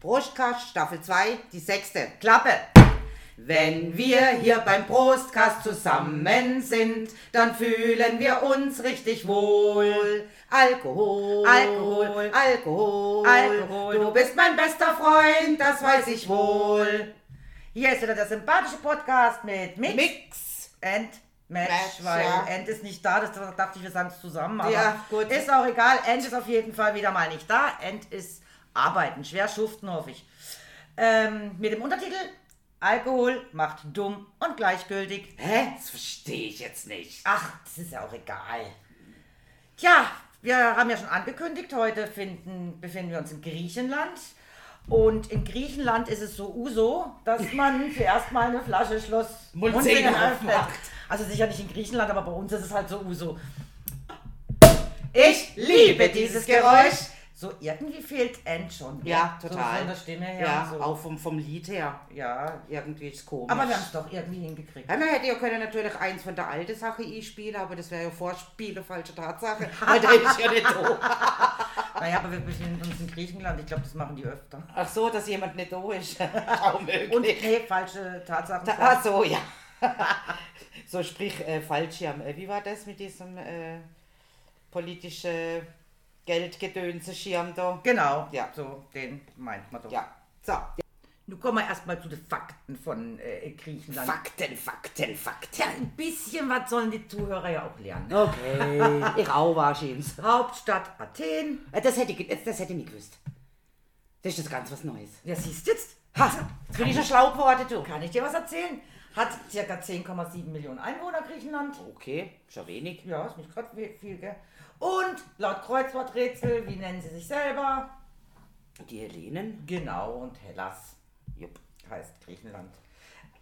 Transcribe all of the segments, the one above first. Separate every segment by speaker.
Speaker 1: Prostkast, Staffel 2, die sechste.
Speaker 2: Klappe!
Speaker 1: Wenn wir hier beim Prostkast zusammen sind, dann fühlen wir uns richtig wohl. Alkohol,
Speaker 2: Alkohol,
Speaker 1: Alkohol,
Speaker 2: Alkohol.
Speaker 1: Du bist mein bester Freund, das weiß ich wohl.
Speaker 2: Hier ist wieder der sympathische Podcast mit Mix,
Speaker 1: Mix.
Speaker 2: and Match,
Speaker 1: Match,
Speaker 2: weil
Speaker 1: ja.
Speaker 2: End ist nicht da, das dachte ich, wir sagen es zusammen, aber
Speaker 1: Ja, gut.
Speaker 2: ist auch egal. End ist auf jeden Fall wieder mal nicht da. End ist arbeiten, schwer schuften, hoffe ich. Ähm, mit dem Untertitel Alkohol macht dumm und gleichgültig.
Speaker 1: Hä? Das verstehe ich jetzt nicht.
Speaker 2: Ach, das ist ja auch egal. Tja, wir haben ja schon angekündigt, heute finden, befinden wir uns in Griechenland. Und in Griechenland ist es so uso, dass man zuerst mal eine Flasche Schloss
Speaker 1: Mundsingen aufmacht.
Speaker 2: Also sicher nicht in Griechenland, aber bei uns ist es halt so uso.
Speaker 1: Ich liebe dieses Geräusch.
Speaker 2: So, irgendwie fehlt End schon.
Speaker 1: Ja,
Speaker 2: So
Speaker 1: total.
Speaker 2: von der Stimme her.
Speaker 1: Ja,
Speaker 2: so.
Speaker 1: auch vom, vom Lied her.
Speaker 2: ja.
Speaker 1: Irgendwie ist es komisch.
Speaker 2: Aber wir haben es doch irgendwie hingekriegt.
Speaker 1: Ja, man hätte ja können natürlich eins von der alten Sache einspielen, aber das wäre ja Vorspiele, falsche Tatsache. Weil der ist ja nicht da.
Speaker 2: Naja, aber wir befinden uns in Griechenland. Ich glaube, das machen die öfter.
Speaker 1: Ach so, dass jemand nicht da ist. Kaum möglich.
Speaker 2: Und nee, falsche Tatsachen.
Speaker 1: Da, ach so, ja. so sprich äh, Fallschirm. Äh, wie war das mit diesem äh, politische Geldgedönse-Schirm da?
Speaker 2: Genau,
Speaker 1: Ja.
Speaker 2: so den meint man doch.
Speaker 1: Ja. So,
Speaker 2: Nun kommen wir erstmal zu den Fakten von äh, Griechenland.
Speaker 1: Fakten, Fakten, Fakten.
Speaker 2: Ja, ein bisschen was sollen die Zuhörer ja auch lernen.
Speaker 1: Okay, ich auch wahrscheinlich.
Speaker 2: Hauptstadt Athen.
Speaker 1: Äh, Das hätte ich, das, das hätte ich nicht gewusst. Das ist das ganz was Neues.
Speaker 2: Ja, siehst du jetzt?
Speaker 1: Ha, jetzt bin ich schon schlau geworden, du.
Speaker 2: Kann ich dir was erzählen? Hat ca. 10,7 Millionen Einwohner Griechenland.
Speaker 1: Okay, schon wenig.
Speaker 2: Ja, ist nicht gerade viel, gell? Und laut Kreuzworträtsel, wie nennen sie sich selber?
Speaker 1: Die Hellenen?
Speaker 2: Genau, und Hellas
Speaker 1: Jupp.
Speaker 2: heißt Griechenland.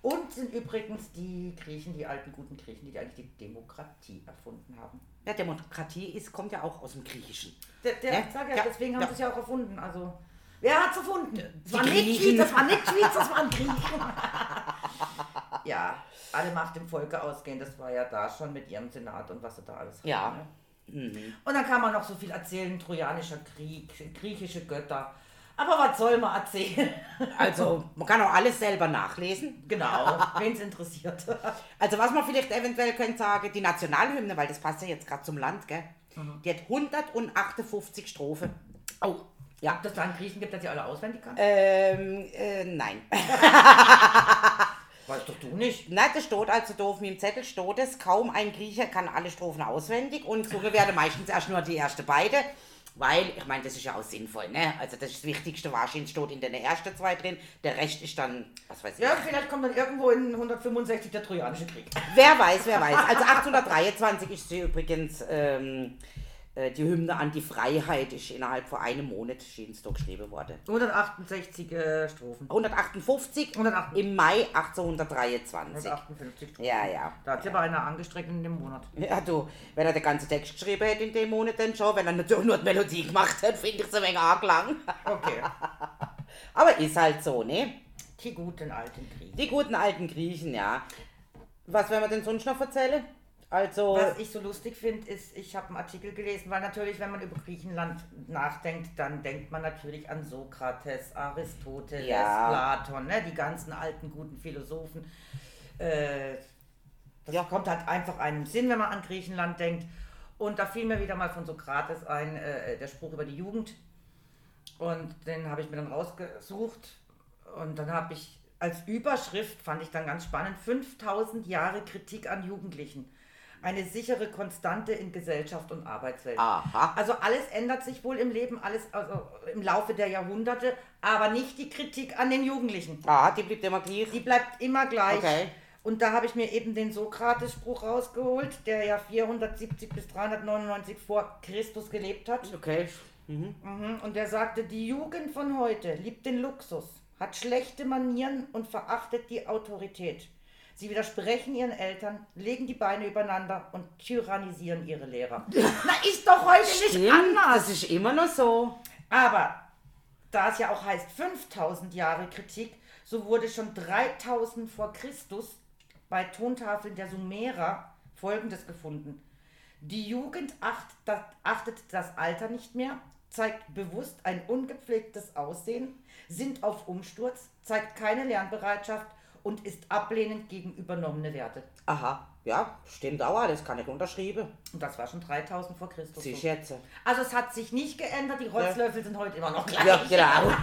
Speaker 2: Und sind übrigens die Griechen, die alten guten Griechen, die eigentlich die Demokratie erfunden haben.
Speaker 1: Ja, Demokratie ist, kommt ja auch aus dem Griechischen.
Speaker 2: Der, der
Speaker 1: Ja,
Speaker 2: sag ja,
Speaker 1: ja,
Speaker 2: deswegen haben
Speaker 1: ja.
Speaker 2: sie es ja auch erfunden. Also, wer hat es erfunden? Das waren nicht. Tweets, das waren nicht Tweets, das waren Griechen. ja, alle Macht dem Volke ausgehen, das war ja da schon mit ihrem Senat und was sie da alles hatten,
Speaker 1: Ja.
Speaker 2: ne?
Speaker 1: Mhm.
Speaker 2: Und dann kann man noch so viel erzählen, trojanischer Krieg, griechische Götter. Aber was soll man erzählen?
Speaker 1: Also, man kann auch alles selber nachlesen.
Speaker 2: genau, wen es interessiert.
Speaker 1: Also, was man vielleicht eventuell könnte sagen, die Nationalhymne, weil das passt ja jetzt gerade zum Land, gell? Die hat 158 Strophen.
Speaker 2: Oh,
Speaker 1: Ja.
Speaker 2: dass es da einen Griechen gibt, der sie alle auswendig kann?
Speaker 1: Ähm, äh, nein.
Speaker 2: Weißt doch du nicht.
Speaker 1: Nein, das steht also da auf meinem Zettel steht es, kaum ein Grieche kann alle Strophen auswendig und gesungen werden meistens erst nur die erste beide, weil, ich meine, das ist ja auch sinnvoll, ne? Also das, ist das Wichtigste wahrscheinlich steht in den ersten zwei drin, der Rest ist dann, was weiß ich.
Speaker 2: Ja, vielleicht kommt dann irgendwo in 165 der trojanische Krieg.
Speaker 1: Wer weiß, wer weiß. Also 1823 ist sie übrigens, ähm, äh, die Hymne an die Freiheit ist innerhalb von einem Monat schien es da geschrieben worden.
Speaker 2: 168 äh, Strophen.
Speaker 1: 158
Speaker 2: 158.
Speaker 1: im Mai 1823.
Speaker 2: 158 Strophen.
Speaker 1: Ja, ja.
Speaker 2: Da hat sie aber einer angestreckt in dem Monat.
Speaker 1: Ja, du, wenn er den ganzen Text geschrieben hätte in dem Monat dann schon, wenn er natürlich nur die Melodie gemacht hat, finde ich es ein wenig arg lang.
Speaker 2: Okay.
Speaker 1: Aber ist halt so, ne?
Speaker 2: Die guten alten Kriege.
Speaker 1: Die guten alten Griechen, ja. Was werden wir denn sonst noch erzählen? Also,
Speaker 2: Was ich so lustig finde, ist, ich habe einen Artikel gelesen, weil natürlich, wenn man über Griechenland nachdenkt, dann denkt man natürlich an Sokrates, Aristoteles,
Speaker 1: Ja.
Speaker 2: Platon, ne? die ganzen alten guten Philosophen. Äh, das
Speaker 1: Ja.
Speaker 2: kommt halt einfach einem Sinn, wenn man an Griechenland denkt. Und da fiel mir wieder mal von Sokrates ein, äh, der Spruch über die Jugend. Und den habe ich mir dann rausgesucht. Und dann habe ich als Überschrift, fand ich dann ganz spannend, 5000 Jahre Kritik an Jugendlichen. Eine sichere Konstante in Gesellschaft und Arbeitswelt.
Speaker 1: aha.
Speaker 2: Also alles ändert sich wohl im Leben, alles also im Laufe der Jahrhunderte, aber nicht die Kritik an den Jugendlichen.
Speaker 1: Ah, die bleibt immer gleich.
Speaker 2: Die bleibt immer gleich.
Speaker 1: Okay.
Speaker 2: Und da habe ich mir eben den Sokrates-Spruch rausgeholt, der ja 470 bis 399 vor Christus gelebt hat.
Speaker 1: Okay. Mhm.
Speaker 2: Mhm, Und der sagte, die Jugend von heute liebt den Luxus, hat schlechte Manieren und verachtet die Autorität. Sie widersprechen ihren Eltern, legen die Beine übereinander und tyrannisieren ihre Lehrer. Na, ist doch heute nicht
Speaker 1: Stimmt,
Speaker 2: anders.
Speaker 1: das ist immer noch so.
Speaker 2: Aber da es ja auch heißt 5000 Jahre Kritik, so wurde schon 3000 vor Christus bei Tontafeln der Sumerer Folgendes gefunden. Die Jugend achtet das Alter nicht mehr, zeigt bewusst ein ungepflegtes Aussehen, sind auf Umsturz, zeigt keine Lernbereitschaft und ist ablehnend gegen übernommene Werte.
Speaker 1: Aha, ja, stimmt auch alles, kann ich unterschreiben.
Speaker 2: Und das war schon 3000 vor Christus.
Speaker 1: Sie
Speaker 2: so.
Speaker 1: schätze.
Speaker 2: Also es hat sich nicht geändert, die Rotzlöffel sind heute immer noch gleich.
Speaker 1: Ja, genau.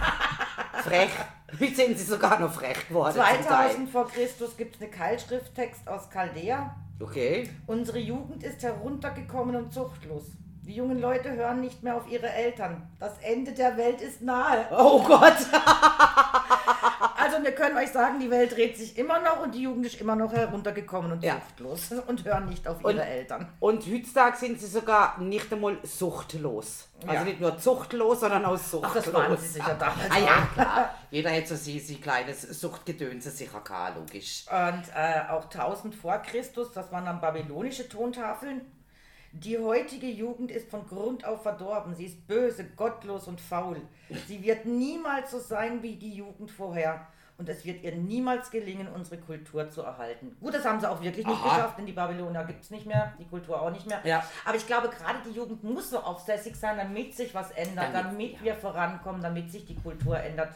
Speaker 1: frech. Jetzt sind sie sogar noch frech geworden. zum Teil.
Speaker 2: 2000 vor Christus gibt es eine Keilschrifttext aus Chaldea.
Speaker 1: Okay.
Speaker 2: Unsere Jugend ist heruntergekommen und zuchtlos. Die jungen Leute hören nicht mehr auf ihre Eltern. Das Ende der Welt ist nahe.
Speaker 1: Oh Gott.
Speaker 2: Also wir können euch sagen, die Welt dreht sich immer noch und die Jugend ist immer noch heruntergekommen und
Speaker 1: Ja.
Speaker 2: zuchtlos und hören nicht auf ihre
Speaker 1: Und-
Speaker 2: Eltern.
Speaker 1: Und heutzutage sind sie sogar nicht einmal suchtlos. Also
Speaker 2: Ja.
Speaker 1: nicht nur zuchtlos, sondern auch suchtlos.
Speaker 2: das waren sie sicher damals
Speaker 1: Ah ja, klar. Jeder hätte so sie, sie kleines Suchtgedönse sicher gehabt, logisch.
Speaker 2: Und äh, auch 1000 vor Christus, das waren dann babylonische Tontafeln. Die heutige Jugend ist von Grund auf verdorben. Sie ist böse, gottlos und faul. Sie wird niemals so sein wie die Jugend vorher. Und es wird ihr niemals gelingen, unsere Kultur zu erhalten. Gut, das haben sie auch wirklich nicht
Speaker 1: Aha.
Speaker 2: geschafft, denn die Babylonier gibt es nicht mehr, die Kultur auch nicht mehr.
Speaker 1: Ja.
Speaker 2: Aber ich glaube, gerade die Jugend muss so aufsässig sein, damit sich was ändert,
Speaker 1: Damit-
Speaker 2: damit,
Speaker 1: ja.
Speaker 2: wir vorankommen, damit sich die Kultur ändert.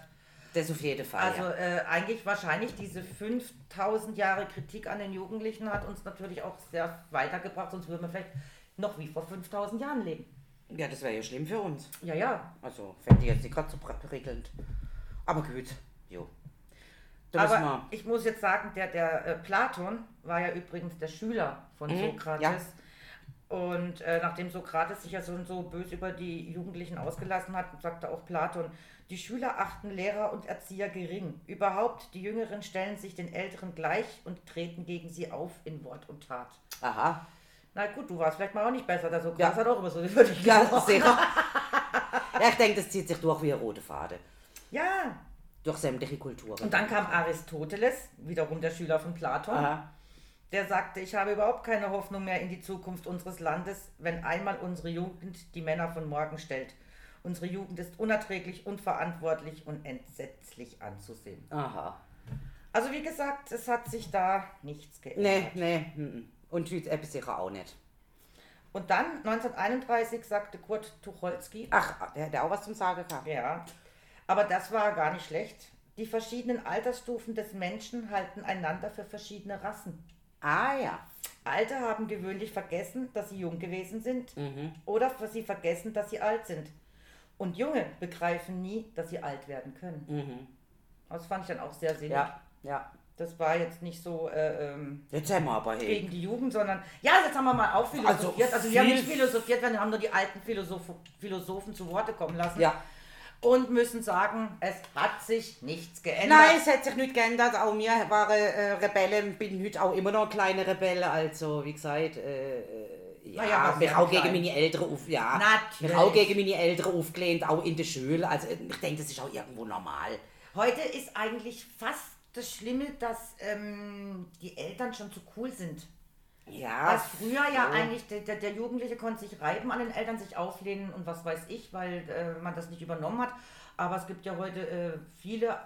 Speaker 1: Das auf jeden Fall.
Speaker 2: Also
Speaker 1: ja.
Speaker 2: äh, eigentlich wahrscheinlich diese 5000 Jahre Kritik an den Jugendlichen hat uns natürlich auch sehr weitergebracht, sonst würden wir vielleicht noch wie vor 5000 Jahren leben.
Speaker 1: ja, das wäre ja schlimm für uns.
Speaker 2: Ja, ja.
Speaker 1: Also, fände ich jetzt nicht gerade so prickelnd. Aber gut, jo.
Speaker 2: Aber ich muss jetzt sagen, der, der äh, Platon war ja übrigens der Schüler von
Speaker 1: Mhm,
Speaker 2: Sokrates.
Speaker 1: ja.
Speaker 2: Und äh, nachdem Sokrates sich ja so, so böse über die Jugendlichen ausgelassen hat, sagte auch Platon, die Schüler achten Lehrer und Erzieher gering. Überhaupt, die Jüngeren stellen sich den Älteren gleich und treten gegen sie auf in Wort und Tat.
Speaker 1: aha.
Speaker 2: Na gut, du warst vielleicht mal auch nicht besser, der Sokrates
Speaker 1: Ja.
Speaker 2: hat auch über so über dich
Speaker 1: Ja, sicher. ja, ich denke, das zieht sich durch wie ein roter Faden.
Speaker 2: Ja.
Speaker 1: Durch sämtliche Kulturen.
Speaker 2: Und dann kam Aristoteles, wiederum der Schüler von Platon.
Speaker 1: Aha.
Speaker 2: Der sagte, ich habe überhaupt keine Hoffnung mehr in die Zukunft unseres Landes, wenn einmal unsere Jugend die Männer von morgen stellt. Unsere Jugend ist unerträglich, unverantwortlich und entsetzlich anzusehen.
Speaker 1: Aha.
Speaker 2: Also wie gesagt, es hat sich da nichts
Speaker 1: Nee,
Speaker 2: geändert.
Speaker 1: nee. mhm. Und etwas sicher auch nicht.
Speaker 2: Und dann 1931 sagte Kurt Tucholsky,
Speaker 1: Ach, der hätte auch was zum Sagen gehabt.
Speaker 2: ja, aber das war gar nicht schlecht. Die verschiedenen Altersstufen des Menschen halten einander für verschiedene Rassen.
Speaker 1: Ah ja.
Speaker 2: Alte haben gewöhnlich vergessen, dass sie jung gewesen sind
Speaker 1: Mhm.
Speaker 2: oder sie vergessen, dass sie alt sind. Und Junge begreifen nie, dass sie alt werden können.
Speaker 1: Mhm.
Speaker 2: Das fand ich dann auch sehr sinnig.
Speaker 1: Ja, ja.
Speaker 2: Das war jetzt nicht so äh, ähm,
Speaker 1: Jetzt haben wir aber hey.
Speaker 2: gegen die Jugend, sondern ja, jetzt haben wir mal auch philosophiert. Also,
Speaker 1: Also
Speaker 2: wir haben nicht philosophiert, wir haben nur die alten Philosoph Philosophen zu Worte kommen lassen.
Speaker 1: Ja.
Speaker 2: Und müssen sagen, es hat sich nichts geändert.
Speaker 1: Nein, es hat sich nicht geändert. Auch mir waren äh, Rebellen, bin heute auch immer noch eine kleine Rebelle. Also, wie gesagt, äh, äh, ja,
Speaker 2: ja
Speaker 1: auch
Speaker 2: klein.
Speaker 1: gegen meine Eltern auf, ja,
Speaker 2: Natürlich.
Speaker 1: auch gegen meine Eltern aufgelehnt, auch in der Schule. Also, ich denke, das ist auch irgendwo normal.
Speaker 2: Heute ist eigentlich fast das Schlimme, dass ähm, die Eltern schon zu cool sind.
Speaker 1: Ja.
Speaker 2: Was früher ja
Speaker 1: so.
Speaker 2: eigentlich, der, der, Jugendliche konnte sich reiben an den Eltern, sich auflehnen und was weiß ich, weil äh, man das nicht übernommen hat. Aber es gibt ja heute äh, viele,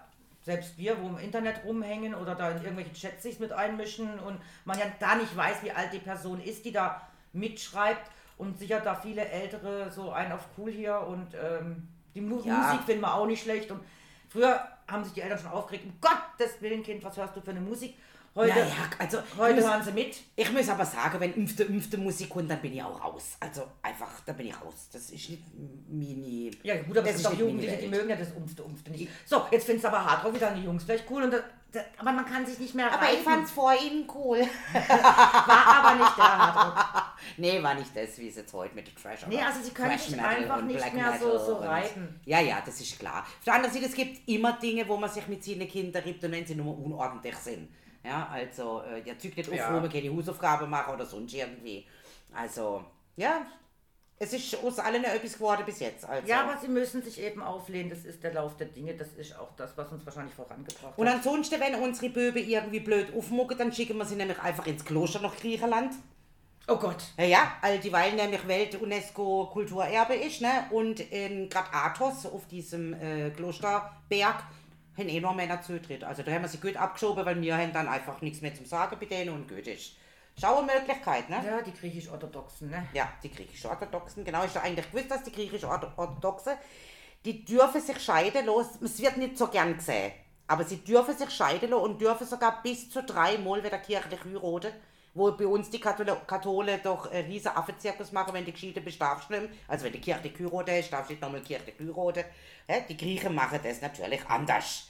Speaker 2: selbst wir, wo im Internet rumhängen oder da in irgendwelche Chats sich mit einmischen und man ja da nicht weiß, wie alt die Person ist, die da mitschreibt und sicher da viele Ältere so ein auf cool hier und ähm, die
Speaker 1: Ja.
Speaker 2: Musik finden wir auch nicht schlecht und früher haben sich die Eltern schon aufgeregt, um Gottes Willen, Kind, was hörst du für eine Musik? Heute,
Speaker 1: Naja, also,
Speaker 2: heute
Speaker 1: ich muss-
Speaker 2: hören sie mit.
Speaker 1: Ich muss aber sagen, wenn ümpfte, ümpfte Musik kommt, dann bin ich auch raus. Also einfach, da bin ich raus. Das ist nicht mini.
Speaker 2: Ja gut, aber
Speaker 1: Das
Speaker 2: es
Speaker 1: ist
Speaker 2: sind doch Jugendliche, die mögen ja das Umfte, Umfte nicht. So, jetzt findest du aber hart drauf, wieder die Jungs vielleicht cool. Und das, das, aber man kann sich nicht mehr
Speaker 1: Aber ich
Speaker 2: reiben.
Speaker 1: fand's vor ihnen cool.
Speaker 2: war aber nicht der Hardrock.
Speaker 1: nee, war nicht das, wie es jetzt heute mit Trash
Speaker 2: Nee, also sie können sich einfach nicht
Speaker 1: Black
Speaker 2: mehr so- so reiben.
Speaker 1: Ja, ja, das ist klar. Auf der anderen Seite, es gibt immer Dinge, wo man sich mit seinen Kindern riebt und wenn sie nur unordentlich sind. Ja, also, äh, ja, zügt nicht auf,
Speaker 2: Ja.
Speaker 1: wo man keine Hausaufgaben machen oder sonst irgendwie. Also, ja, es ist aus allen etwas geworden bis jetzt. Also.
Speaker 2: Ja, aber sie müssen sich eben auflehnen. Das ist der Lauf der Dinge. Das ist auch das, was uns wahrscheinlich vorangebracht
Speaker 1: Und
Speaker 2: hat.
Speaker 1: ansonsten, wenn unsere Böbe irgendwie blöd aufmucken, dann schicken wir sie nämlich einfach ins Kloster nach Griechenland.
Speaker 2: Oh Gott.
Speaker 1: Ja, ja, all dieweil nämlich Welt-UNESCO-Kulturerbe ist, ne? Und in gerade Athos, auf diesem äh, Klosterberg, haben eh nur Männer zutritt. Also da haben wir sie gut abgeschoben, weil wir haben dann einfach nichts mehr zum Sagen bei denen und gut ist. Schau eine Möglichkeit, ne?
Speaker 2: Ja, die griechisch-orthodoxen, ne?
Speaker 1: Ja, die griechisch-orthodoxen, genau. Ich habe eigentlich gewusst, dass die griechisch-orthodoxen, die dürfen sich scheiden lassen. Es wird nicht so gern gesehen. Aber sie dürfen sich scheiden lassen und dürfen sogar bis zu drei Mal wieder kirchlich heiraten. Wo bei uns die Kathole, Kathole doch einen riesen Affenzirkus machen, wenn darfst du nicht. mehr. Also wenn kirchlich heiraten hast, darfst du nicht nochmal kirchlich heiraten. Ja, die Griechen machen das natürlich anders.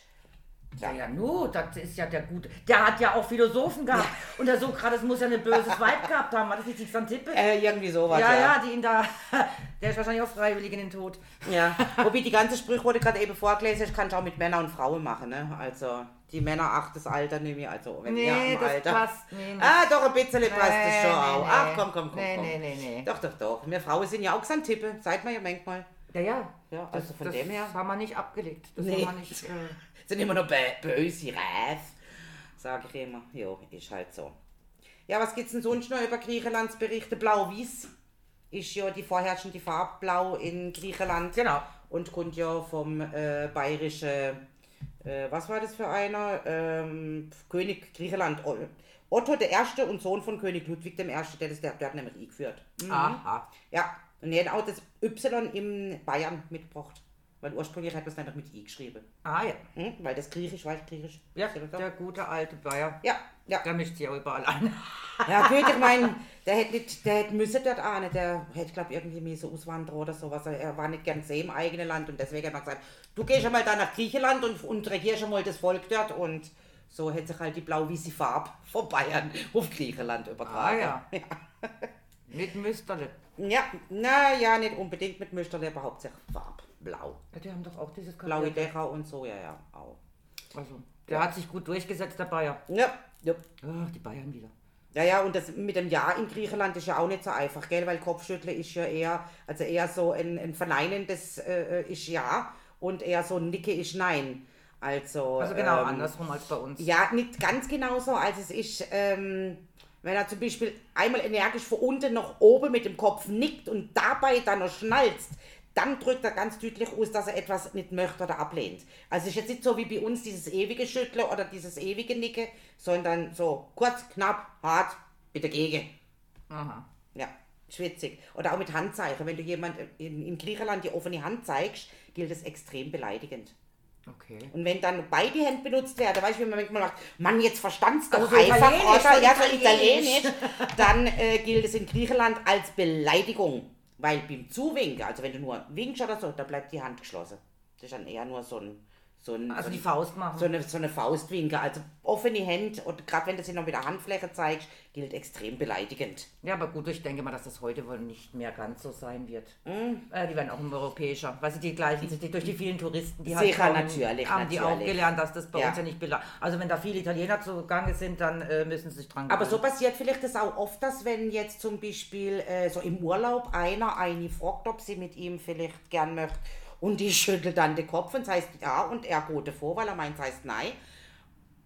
Speaker 2: Ja, ja, nu, das ist ja der gute. Der hat ja auch Philosophen gehabt. Und der Sokrates muss ja ein böses Weib gehabt haben. War das nicht Xantippe?
Speaker 1: Äh, irgendwie sowas.
Speaker 2: ja, ja, die ihn da. Der ist wahrscheinlich auch freiwillig in den Tod.
Speaker 1: Ja, wobei die ganze Sprichworte gerade eben vorgelesen hast, kannst du auch mit Männern und Frauen machen, ne? Also, die Männer acht das Alter nehme ich, also wenn
Speaker 2: Nee,
Speaker 1: ihr
Speaker 2: das
Speaker 1: Alter.
Speaker 2: passt nicht.
Speaker 1: Ah, doch, ein bisschen passt das
Speaker 2: Nee,
Speaker 1: schon
Speaker 2: nee,
Speaker 1: auch.
Speaker 2: nee.
Speaker 1: Ach, komm, komm, komm.
Speaker 2: Nee,
Speaker 1: komm.
Speaker 2: nee, nee, nee.
Speaker 1: Doch, doch, doch. Wir Frauen sind ja auch Xantippe, seid man ja manchmal.
Speaker 2: Ja, ja.
Speaker 1: Ja, also von
Speaker 2: das
Speaker 1: dem her.
Speaker 2: haben wir nicht abgelegt. Das
Speaker 1: Nee.
Speaker 2: haben wir nicht. Äh,
Speaker 1: Sind immer noch bö- böse Räf, sage ich immer. Ja, ist halt so. Ja, was gibt's denn sonst noch über Griechenlands Berichte? Blau-Weiß ist ja die vorherrschende Farbe Blau in Griechenland.
Speaker 2: genau.
Speaker 1: und kommt ja vom äh, bayerischen, äh, was war das für einer? Ähm, König Griechenland. Otto der Erste und Sohn von König Ludwig dem Erste, der, das, der, der hat nämlich eingeführt. Mhm.
Speaker 2: Aha.
Speaker 1: Ja, und er hat auch das Y in Bayern mitgebracht. Weil ursprünglich hat man es nämlich mit I geschrieben.
Speaker 2: Ah ja.
Speaker 1: Hm? Weil das Griechisch, weiß Griechisch.
Speaker 2: Ja, der gute alte Bayer.
Speaker 1: ja, ja.
Speaker 2: Der mischt sich auch überall ein.
Speaker 1: Ja, gut, ich meine, der hätte nicht, der hätte müsse dort auch nicht, der hätte, glaube irgendwie müssen auswandern oder sowas. Er war nicht gern gesehen im eigenen Land und deswegen hat er gesagt, du gehst einmal da nach Griechenland und, und regierst einmal das Volk dort und so hätte sich halt die blau-weiße Farbe von Bayern auf Griechenland
Speaker 2: Ah
Speaker 1: übertragen.
Speaker 2: ja. Mit Müsterle.
Speaker 1: Ja, na ja, nicht unbedingt mit Müsterle, aber hauptsächlich Farbblau.
Speaker 2: Ja, die haben doch auch dieses
Speaker 1: Blaue
Speaker 2: Kapitel.
Speaker 1: Dächer und so, ja, ja, auch.
Speaker 2: Also, der hat sich gut durchgesetzt, der Bayer.
Speaker 1: Ja, ja.
Speaker 2: Ach, die Bayern wieder.
Speaker 1: Ja, ja, und das mit dem Ja in Griechenland ist ja auch nicht so einfach, gell? Weil Kopfschütteln ist ja eher, also eher so ein, ein verneinendes äh, ist Ja und eher so ein Nicke ist Nein. Also,
Speaker 2: Also genau
Speaker 1: ähm,
Speaker 2: andersrum als bei uns.
Speaker 1: Ja, nicht ganz genauso, als es ist, ähm, wenn er zum Beispiel einmal energisch von unten nach oben mit dem Kopf nickt und dabei dann noch schnalzt, dann drückt er ganz deutlich aus, dass er etwas nicht möchte oder ablehnt. Also es ist jetzt nicht so wie bei uns dieses ewige Schütteln oder dieses ewige Nicken, sondern so kurz, knapp, hart, bitte gegen.
Speaker 2: Aha.
Speaker 1: Ja, schwitzig. Oder auch mit Handzeichen. Wenn du jemand in, in Griechenland die offene Hand zeigst, gilt es extrem beleidigend.
Speaker 2: Okay.
Speaker 1: Und wenn dann beide Hände benutzt werden, weißt du, wie man manchmal sagt, Mann, jetzt verstand's doch
Speaker 2: Also so
Speaker 1: einfach, oder? Ja, so.
Speaker 2: Italienisch.
Speaker 1: Dann äh, gilt es in Griechenland als Beleidigung. Weil beim Zuwinken, also wenn du nur winkst oder so, da bleibt die Hand geschlossen. Das ist dann eher nur so ein... So ein
Speaker 2: Also
Speaker 1: so
Speaker 2: die Faust machen.
Speaker 1: so eine, so eine Faustwinke, also offene Hände und gerade wenn du sie noch mit der Handfläche zeigst, gilt extrem beleidigend.
Speaker 2: Ja, aber gut, ich denke mal, dass das heute wohl nicht mehr ganz so sein wird.
Speaker 1: Mhm.
Speaker 2: Äh, die werden auch immer europäischer. Weil sie die gleichen sind, die durch die vielen Touristen, die
Speaker 1: Sicher,
Speaker 2: kommen,
Speaker 1: natürlich,
Speaker 2: haben die auch
Speaker 1: natürlich.
Speaker 2: gelernt, dass das bei
Speaker 1: Ja.
Speaker 2: uns ja nicht beleidigt. Also wenn da viele Italiener zugange sind, dann äh, müssen sie sich dran
Speaker 1: Aber so
Speaker 2: gewöhnen.
Speaker 1: passiert vielleicht das auch oft, dass wenn jetzt zum Beispiel äh, so im Urlaub einer eine fragt, ob sie mit ihm vielleicht gern möchte und die schüttelt dann den Kopf und heißt ja und er geht davor, weil er meint, es heißt nein.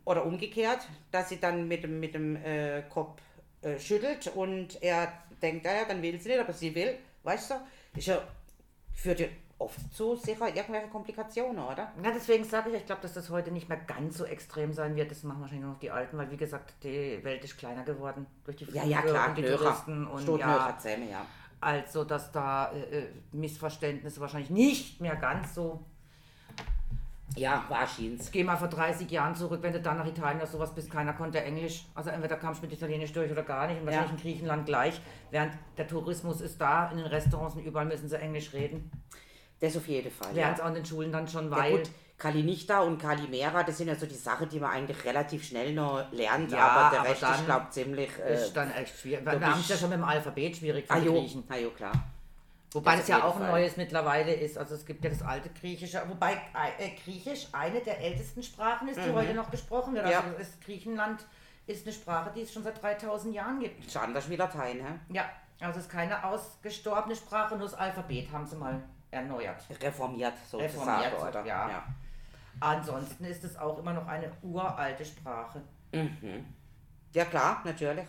Speaker 1: Oder umgekehrt, dass sie dann mit dem, mit dem äh, Kopf äh, schüttelt und er denkt, ja, ja, dann will sie nicht, aber sie will, weißt du? Ist ja, führt ja oft zu sicher irgendwelche Komplikationen, oder?
Speaker 2: Ja, deswegen sage ich, ich glaube, dass das heute nicht mehr ganz so extrem sein wird. Das machen wahrscheinlich nur noch die Alten, weil wie gesagt, die Welt ist kleiner geworden durch die
Speaker 1: Ja,
Speaker 2: Flüge
Speaker 1: ja, klar,
Speaker 2: und die. Touristen. Und
Speaker 1: Steht
Speaker 2: ja,
Speaker 1: zusammen, ja.
Speaker 2: Also, dass da äh, äh, Missverständnisse wahrscheinlich nicht mehr ganz so
Speaker 1: Ja, wahrscheinlich.
Speaker 2: Geh mal vor 30 Jahren zurück, wenn du dann nach Italien oder sowas bist, keiner konnte Englisch. Also entweder kamst du mit Italienisch durch oder gar nicht. Und wahrscheinlich
Speaker 1: Ja.
Speaker 2: in Griechenland gleich. Während der Tourismus ist da, in den Restaurants und überall müssen sie Englisch reden.
Speaker 1: Das auf jeden Fall.
Speaker 2: Lernen es auch in den Schulen dann schon,
Speaker 1: Ja
Speaker 2: weil...
Speaker 1: gut, Kalinichta und Kalimera, das sind ja so die Sachen, die man eigentlich relativ schnell noch lernt,
Speaker 2: Ja,
Speaker 1: aber der
Speaker 2: aber
Speaker 1: Rest ist, glaube ziemlich... Äh,
Speaker 2: ist dann echt schwierig. Wir
Speaker 1: du
Speaker 2: haben es ja schon mit dem Alphabet schwierig für
Speaker 1: ah jo,
Speaker 2: Griechen.
Speaker 1: ah jo, klar.
Speaker 2: Wobei
Speaker 1: Das
Speaker 2: es ja auch ein neues mittlerweile ist. Also es gibt ja das alte Griechische, wobei äh, Griechisch eine der ältesten Sprachen ist, die heute noch gesprochen wird.
Speaker 1: Mhm. Ja.
Speaker 2: Also ist Griechenland ist eine Sprache, die es schon seit 3000 Jahren gibt.
Speaker 1: Ist anders wie Latein, hä?
Speaker 2: Ja, also es ist keine ausgestorbene Sprache, nur das Alphabet haben sie mal erneuert.
Speaker 1: Reformiert sozusagen,
Speaker 2: Reformiert,
Speaker 1: oder?
Speaker 2: ja. Ansonsten ist es auch immer noch eine uralte Sprache.
Speaker 1: Ja, klar, natürlich.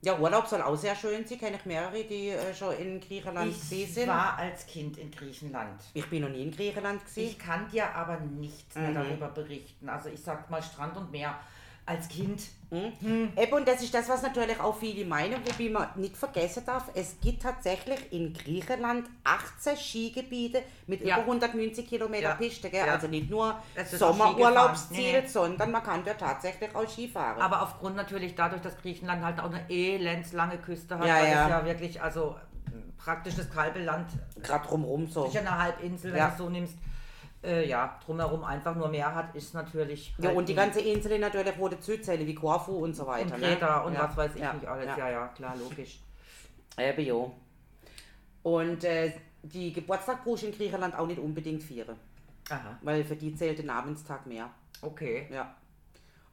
Speaker 1: Ja, Urlaub soll auch sehr schön sein, kenne ich mehrere, die äh, schon in Griechenland gesehen
Speaker 2: Ich
Speaker 1: sind.
Speaker 2: war als Kind in Griechenland.
Speaker 1: Ich bin noch nie in Griechenland gesehen.
Speaker 2: Ich kann dir aber nichts
Speaker 1: Mhm.
Speaker 2: mehr darüber berichten. Also ich sag mal Strand und Meer. Als Kind.
Speaker 1: Eben, und das ist das, was natürlich auch viele meinen, wobei man nicht vergessen darf, es gibt tatsächlich in Griechenland 18 Skigebiete mit
Speaker 2: Ja.
Speaker 1: über 190 Kilometer
Speaker 2: Ja.
Speaker 1: Piste?
Speaker 2: Ja.
Speaker 1: also nicht nur Sommerurlaubsziele,
Speaker 2: Skigefahren. Nee.
Speaker 1: sondern man kann ja tatsächlich auch Skifahren.
Speaker 2: Aber aufgrund natürlich dadurch, dass Griechenland halt auch eine elendslange Küste hat,
Speaker 1: Ja,
Speaker 2: weil
Speaker 1: ja.
Speaker 2: es ja wirklich, also praktisch das kalbe Land,
Speaker 1: Gerade drumherum so.
Speaker 2: sicher eine Halbinsel, wenn
Speaker 1: Ja.
Speaker 2: du es so nimmst, äh, ja, drumherum einfach nur Meer hat, ist natürlich.
Speaker 1: Ja,
Speaker 2: halt
Speaker 1: und die ganze Insel natürlich, die Südzelle wie Korfu und so weiter.
Speaker 2: und
Speaker 1: ne?
Speaker 2: Kreta und
Speaker 1: Ja,
Speaker 2: was weiß ich
Speaker 1: ja,
Speaker 2: nicht alles.
Speaker 1: Ja.
Speaker 2: Ja, ja, klar, logisch.
Speaker 1: Eben, ja. Und äh, die Geburtstag brauchst in Griechenland auch nicht unbedingt feiern,
Speaker 2: Aha,
Speaker 1: weil für die zählt der Namenstag mehr.
Speaker 2: okay.
Speaker 1: Ja.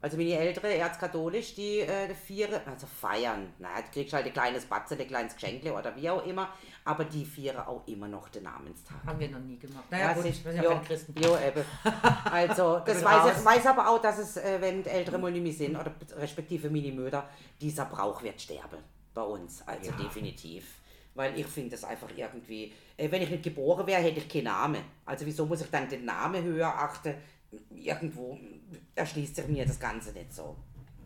Speaker 1: Also meine Ältere, erzkatholisch, die äh, vieren, also feiern. Na, du kriegst halt ein kleines Batzel, ein kleines Geschenkle oder wie auch immer, aber die vieren auch immer noch den Namenstag.
Speaker 2: Haben wir noch nie gemacht. Naja, gut,
Speaker 1: es
Speaker 2: wir sind ja keine Christen.
Speaker 1: Jo, eben. Also, das weiß ich weiß aber auch, dass es, äh, wenn die Ältere mal nicht mehr sind, oder respektive meine Mütter, dieser Brauch wird sterben bei uns. Also
Speaker 2: Ja.
Speaker 1: definitiv. Weil ich finde das einfach irgendwie, äh, wenn ich nicht geboren wäre, hätte ich keinen Namen. Also wieso muss ich dann den Namen höher achten? Irgendwo erschließt sich mir das Ganze nicht so.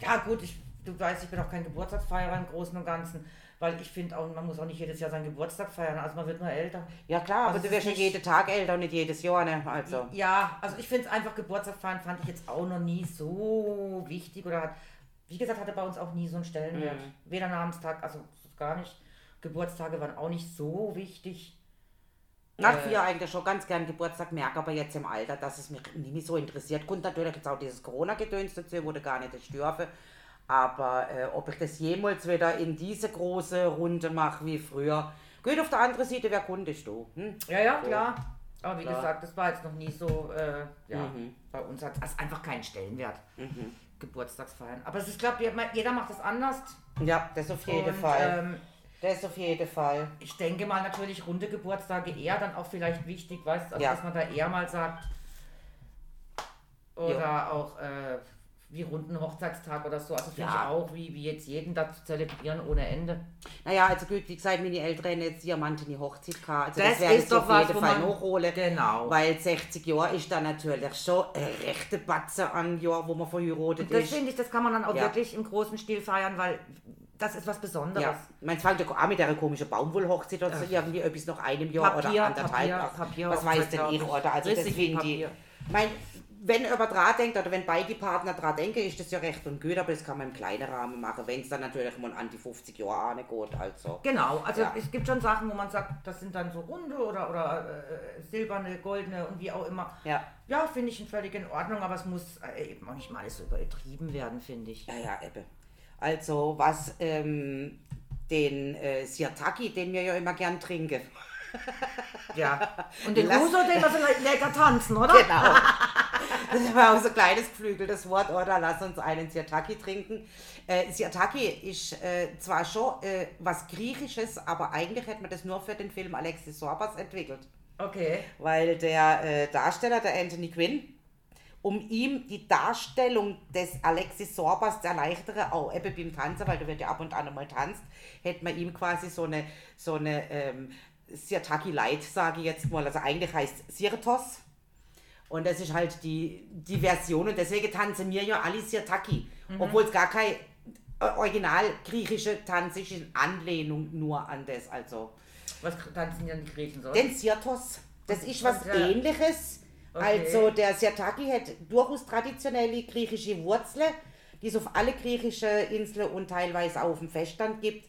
Speaker 2: Ja, gut, ich, du weißt, ich bin auch kein Geburtstagsfeierer im Großen und Ganzen, weil ich finde auch, man muss auch nicht jedes Jahr seinen Geburtstag feiern, also man wird nur älter.
Speaker 1: Ja klar, aber
Speaker 2: Also
Speaker 1: du
Speaker 2: es
Speaker 1: wirst ja
Speaker 2: ist
Speaker 1: jeden Tag älter und nicht jedes Jahr, ne? Also.
Speaker 2: Ja, also ich finde es einfach, Geburtstag feiern fand ich jetzt auch noch nie so wichtig oder hat, wie gesagt, hatte bei uns auch nie so einen Stellenwert.
Speaker 1: Mhm.
Speaker 2: Weder Namenstag, also gar nicht. Geburtstage waren auch nicht so wichtig.
Speaker 1: Nach
Speaker 2: Äh.
Speaker 1: vier eigentlich schon ganz gern Geburtstag, merke aber jetzt im Alter, dass es mich nicht mehr so interessiert. Kommt natürlich jetzt auch dieses Corona-Gedöns dazu, wo du gar nicht dürfen. Aber äh, ob ich das jemals wieder in diese große Runde mache wie früher. Gut, auf der anderen Seite, wer kundig du? Hm?
Speaker 2: Ja, ja, klar. Aber wie
Speaker 1: Klar.
Speaker 2: gesagt, das war jetzt noch nie so, äh, ja,
Speaker 1: Mhm.
Speaker 2: bei uns hat es einfach keinen Stellenwert. Geburtstagsfeiern. Aber es ist, glaube ich, jeder macht das anders.
Speaker 1: Ja, das auf jeden
Speaker 2: Und,
Speaker 1: Fall.
Speaker 2: Ähm,
Speaker 1: das auf jeden Fall.
Speaker 2: ich denke mal natürlich runde Geburtstage eher dann auch vielleicht wichtig, weißt du, also
Speaker 1: Ja.
Speaker 2: dass man da eher mal sagt, oder auch äh, wie runden Hochzeitstag oder so, also finde
Speaker 1: Ja.
Speaker 2: ich auch, wie, wie jetzt jeden da zu zelebrieren ohne Ende.
Speaker 1: Naja, also gut, wie gesagt, meine Eltern jetzt Diamant in die Hochzeit gehabt. Also
Speaker 2: Das
Speaker 1: das,
Speaker 2: ist
Speaker 1: ich
Speaker 2: doch
Speaker 1: auf
Speaker 2: was,
Speaker 1: jeden Fall nachholen.
Speaker 2: Genau.
Speaker 1: Weil 60 Jahre ist dann natürlich schon eine rechte Batze an Jahr, wo man verheiratet
Speaker 2: Das
Speaker 1: ist.
Speaker 2: finde ich, das kann man dann auch
Speaker 1: Ja.
Speaker 2: wirklich im großen Stil feiern, weil das ist was Besonderes.
Speaker 1: Ja, fängt ja auch mit der komischen Baumwollhochzeit oder so irgendwie etwas nach einem Jahr
Speaker 2: Papier,
Speaker 1: oder anderthalb.
Speaker 2: Papier, Papier,
Speaker 1: was weiß denn ich. oder? Also ich.
Speaker 2: Papier.
Speaker 1: Mein, wenn jemand dran denkt oder wenn beide Partner dran denken, ist das ja recht und gut, aber das kann man im kleinen Rahmen machen, wenn es dann natürlich mal an die 50 Jahre angeht. Also.
Speaker 2: Genau, also
Speaker 1: Ja.
Speaker 2: es gibt schon Sachen, wo man sagt, das sind dann so runde oder, oder äh, silberne, goldene und wie auch immer.
Speaker 1: Ja.
Speaker 2: Ja, finde ich völlig in Ordnung, aber es muss äh, eben auch nicht mal alles so übertrieben werden, finde ich.
Speaker 1: Ja, ja, Ebbe. Also, was ähm, den äh, Sirtaki, den wir ja immer gern trinken.
Speaker 2: Ja. Und den
Speaker 1: Lass-
Speaker 2: Uso, den wir so le- lecker tanzen, oder?
Speaker 1: Genau. Das war auch so ein kleines geflügeltes Wort, oder? Lass uns einen Sirtaki trinken. Äh, Sirtaki ist äh, zwar schon äh, was Griechisches, aber eigentlich hätte man das nur für den Film Alexis Sorbas entwickelt.
Speaker 2: Okay.
Speaker 1: Weil der äh, Darsteller, der Anthony Quinn, um ihm die Darstellung des Alexis Sorbas zu erleichtern, auch eben beim Tanzen, weil der wird ja ab und an mal tanzt, hätte man ihm quasi so eine, so eine ähm, Sirtaki Light, sage ich jetzt mal. Also eigentlich heißt Sirtos. Und das ist halt die, die Version und deswegen tanzen wir ja alle Sirtaki. Obwohl es gar kein äh, original griechische Tanz ist, in Anlehnung nur an das. Also
Speaker 2: Was tanzen denn die Griechen so?
Speaker 1: den Sirtos, das ist was
Speaker 2: der-
Speaker 1: ähnliches.
Speaker 2: Okay.
Speaker 1: Also der Sirtaki hat durchaus traditionelle griechische Wurzeln, die es auf alle griechischen Inseln und teilweise auch auf dem Festland gibt.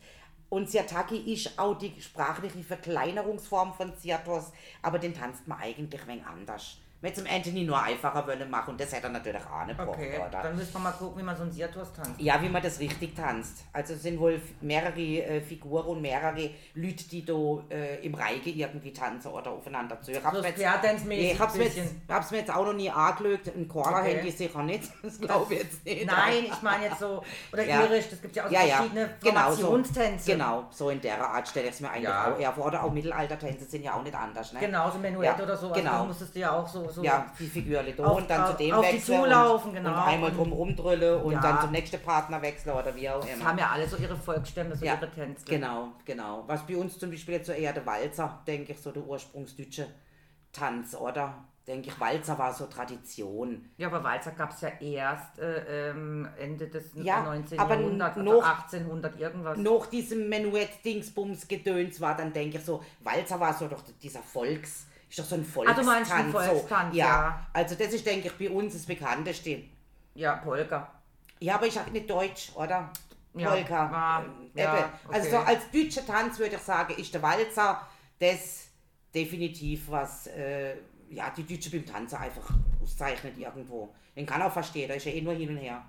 Speaker 1: Und Sirtaki ist auch die sprachliche Verkleinerungsform von Sirtos, aber den tanzt man eigentlich ein wenig anders. Mit zum Anthony nur einfacher wollen machen und das hätte er natürlich auch nicht gebraucht,
Speaker 2: okay,
Speaker 1: oder?
Speaker 2: dann müssen wir mal gucken, wie man so einen Sirtus tanzt.
Speaker 1: Ja, wie man das richtig tanzt. Also es sind wohl mehrere äh, Figuren und mehrere Leute, die da äh, im Reihe irgendwie tanzen oder aufeinander zu. Ich hab's
Speaker 2: So
Speaker 1: mir jetzt- Nee, ich hab's mir, jetzt, hab's mir jetzt auch noch nie angeschaut. Ein Chora-Handy
Speaker 2: Okay.
Speaker 1: sicher nicht. Das glaube ich jetzt nicht.
Speaker 2: Nein, ich meine jetzt so, oder
Speaker 1: Ja.
Speaker 2: irisch, das gibt ja auch
Speaker 1: Ja, ja.
Speaker 2: verschiedene
Speaker 1: Genau, so.
Speaker 2: Formationstänze.
Speaker 1: Genau, so in der Art stelle ich es mir eigentlich
Speaker 2: Ja.
Speaker 1: auch eher vor. Oder auch Mittelaltertänze sind ja auch nicht anders. Ne?
Speaker 2: Genau, so Menuett
Speaker 1: Ja,
Speaker 2: oder so. Also
Speaker 1: genau.
Speaker 2: da musstest du ja auch so, so
Speaker 1: Ja, die Figur da
Speaker 2: Auf-
Speaker 1: und dann
Speaker 2: auf-
Speaker 1: zu dem
Speaker 2: zulaufen,
Speaker 1: und,
Speaker 2: genau.
Speaker 1: und einmal drum rumdrüllen und
Speaker 2: Ja.
Speaker 1: dann zum nächsten Partner wechseln oder wie auch
Speaker 2: Das
Speaker 1: immer.
Speaker 2: haben ja alle so ihre Volksstämme, so
Speaker 1: Ja,
Speaker 2: ihre Tänze.
Speaker 1: Genau, genau. Was bei uns zum Beispiel jetzt so eher der Walzer, denke ich, so der ursprungsdeutsche Tanz, oder? denke ich, Walzer war so Tradition.
Speaker 2: Ja, aber Walzer gab es ja erst äh, ähm, Ende des
Speaker 1: Ja,
Speaker 2: 19.
Speaker 1: aber
Speaker 2: Jahrhunderts, also
Speaker 1: noch-
Speaker 2: 1800 irgendwas.
Speaker 1: Nach diesem Menuett-Dingsbums-Gedöns war dann, denke ich, so, Walzer war so doch dieser Volks, ist doch so ein Volkstanz.
Speaker 2: Ah, du meinst ein Volkstanz,
Speaker 1: so.
Speaker 2: ja.
Speaker 1: Also das ist, denke ich, bei uns das bekannteste.
Speaker 2: Ja, Polka.
Speaker 1: Ja, aber ich sag nicht Deutsch, oder?
Speaker 2: Ja,
Speaker 1: Polka.
Speaker 2: ah, ja,
Speaker 1: eben. Also
Speaker 2: okay.
Speaker 1: so als deutscher Tanz würde ich sagen, ist der Walzer das definitiv was, äh, ja, die Deutschen beim Tanzen einfach auszeichnet irgendwo. Den kann auch verstehen, da ist ja eh nur hin und her.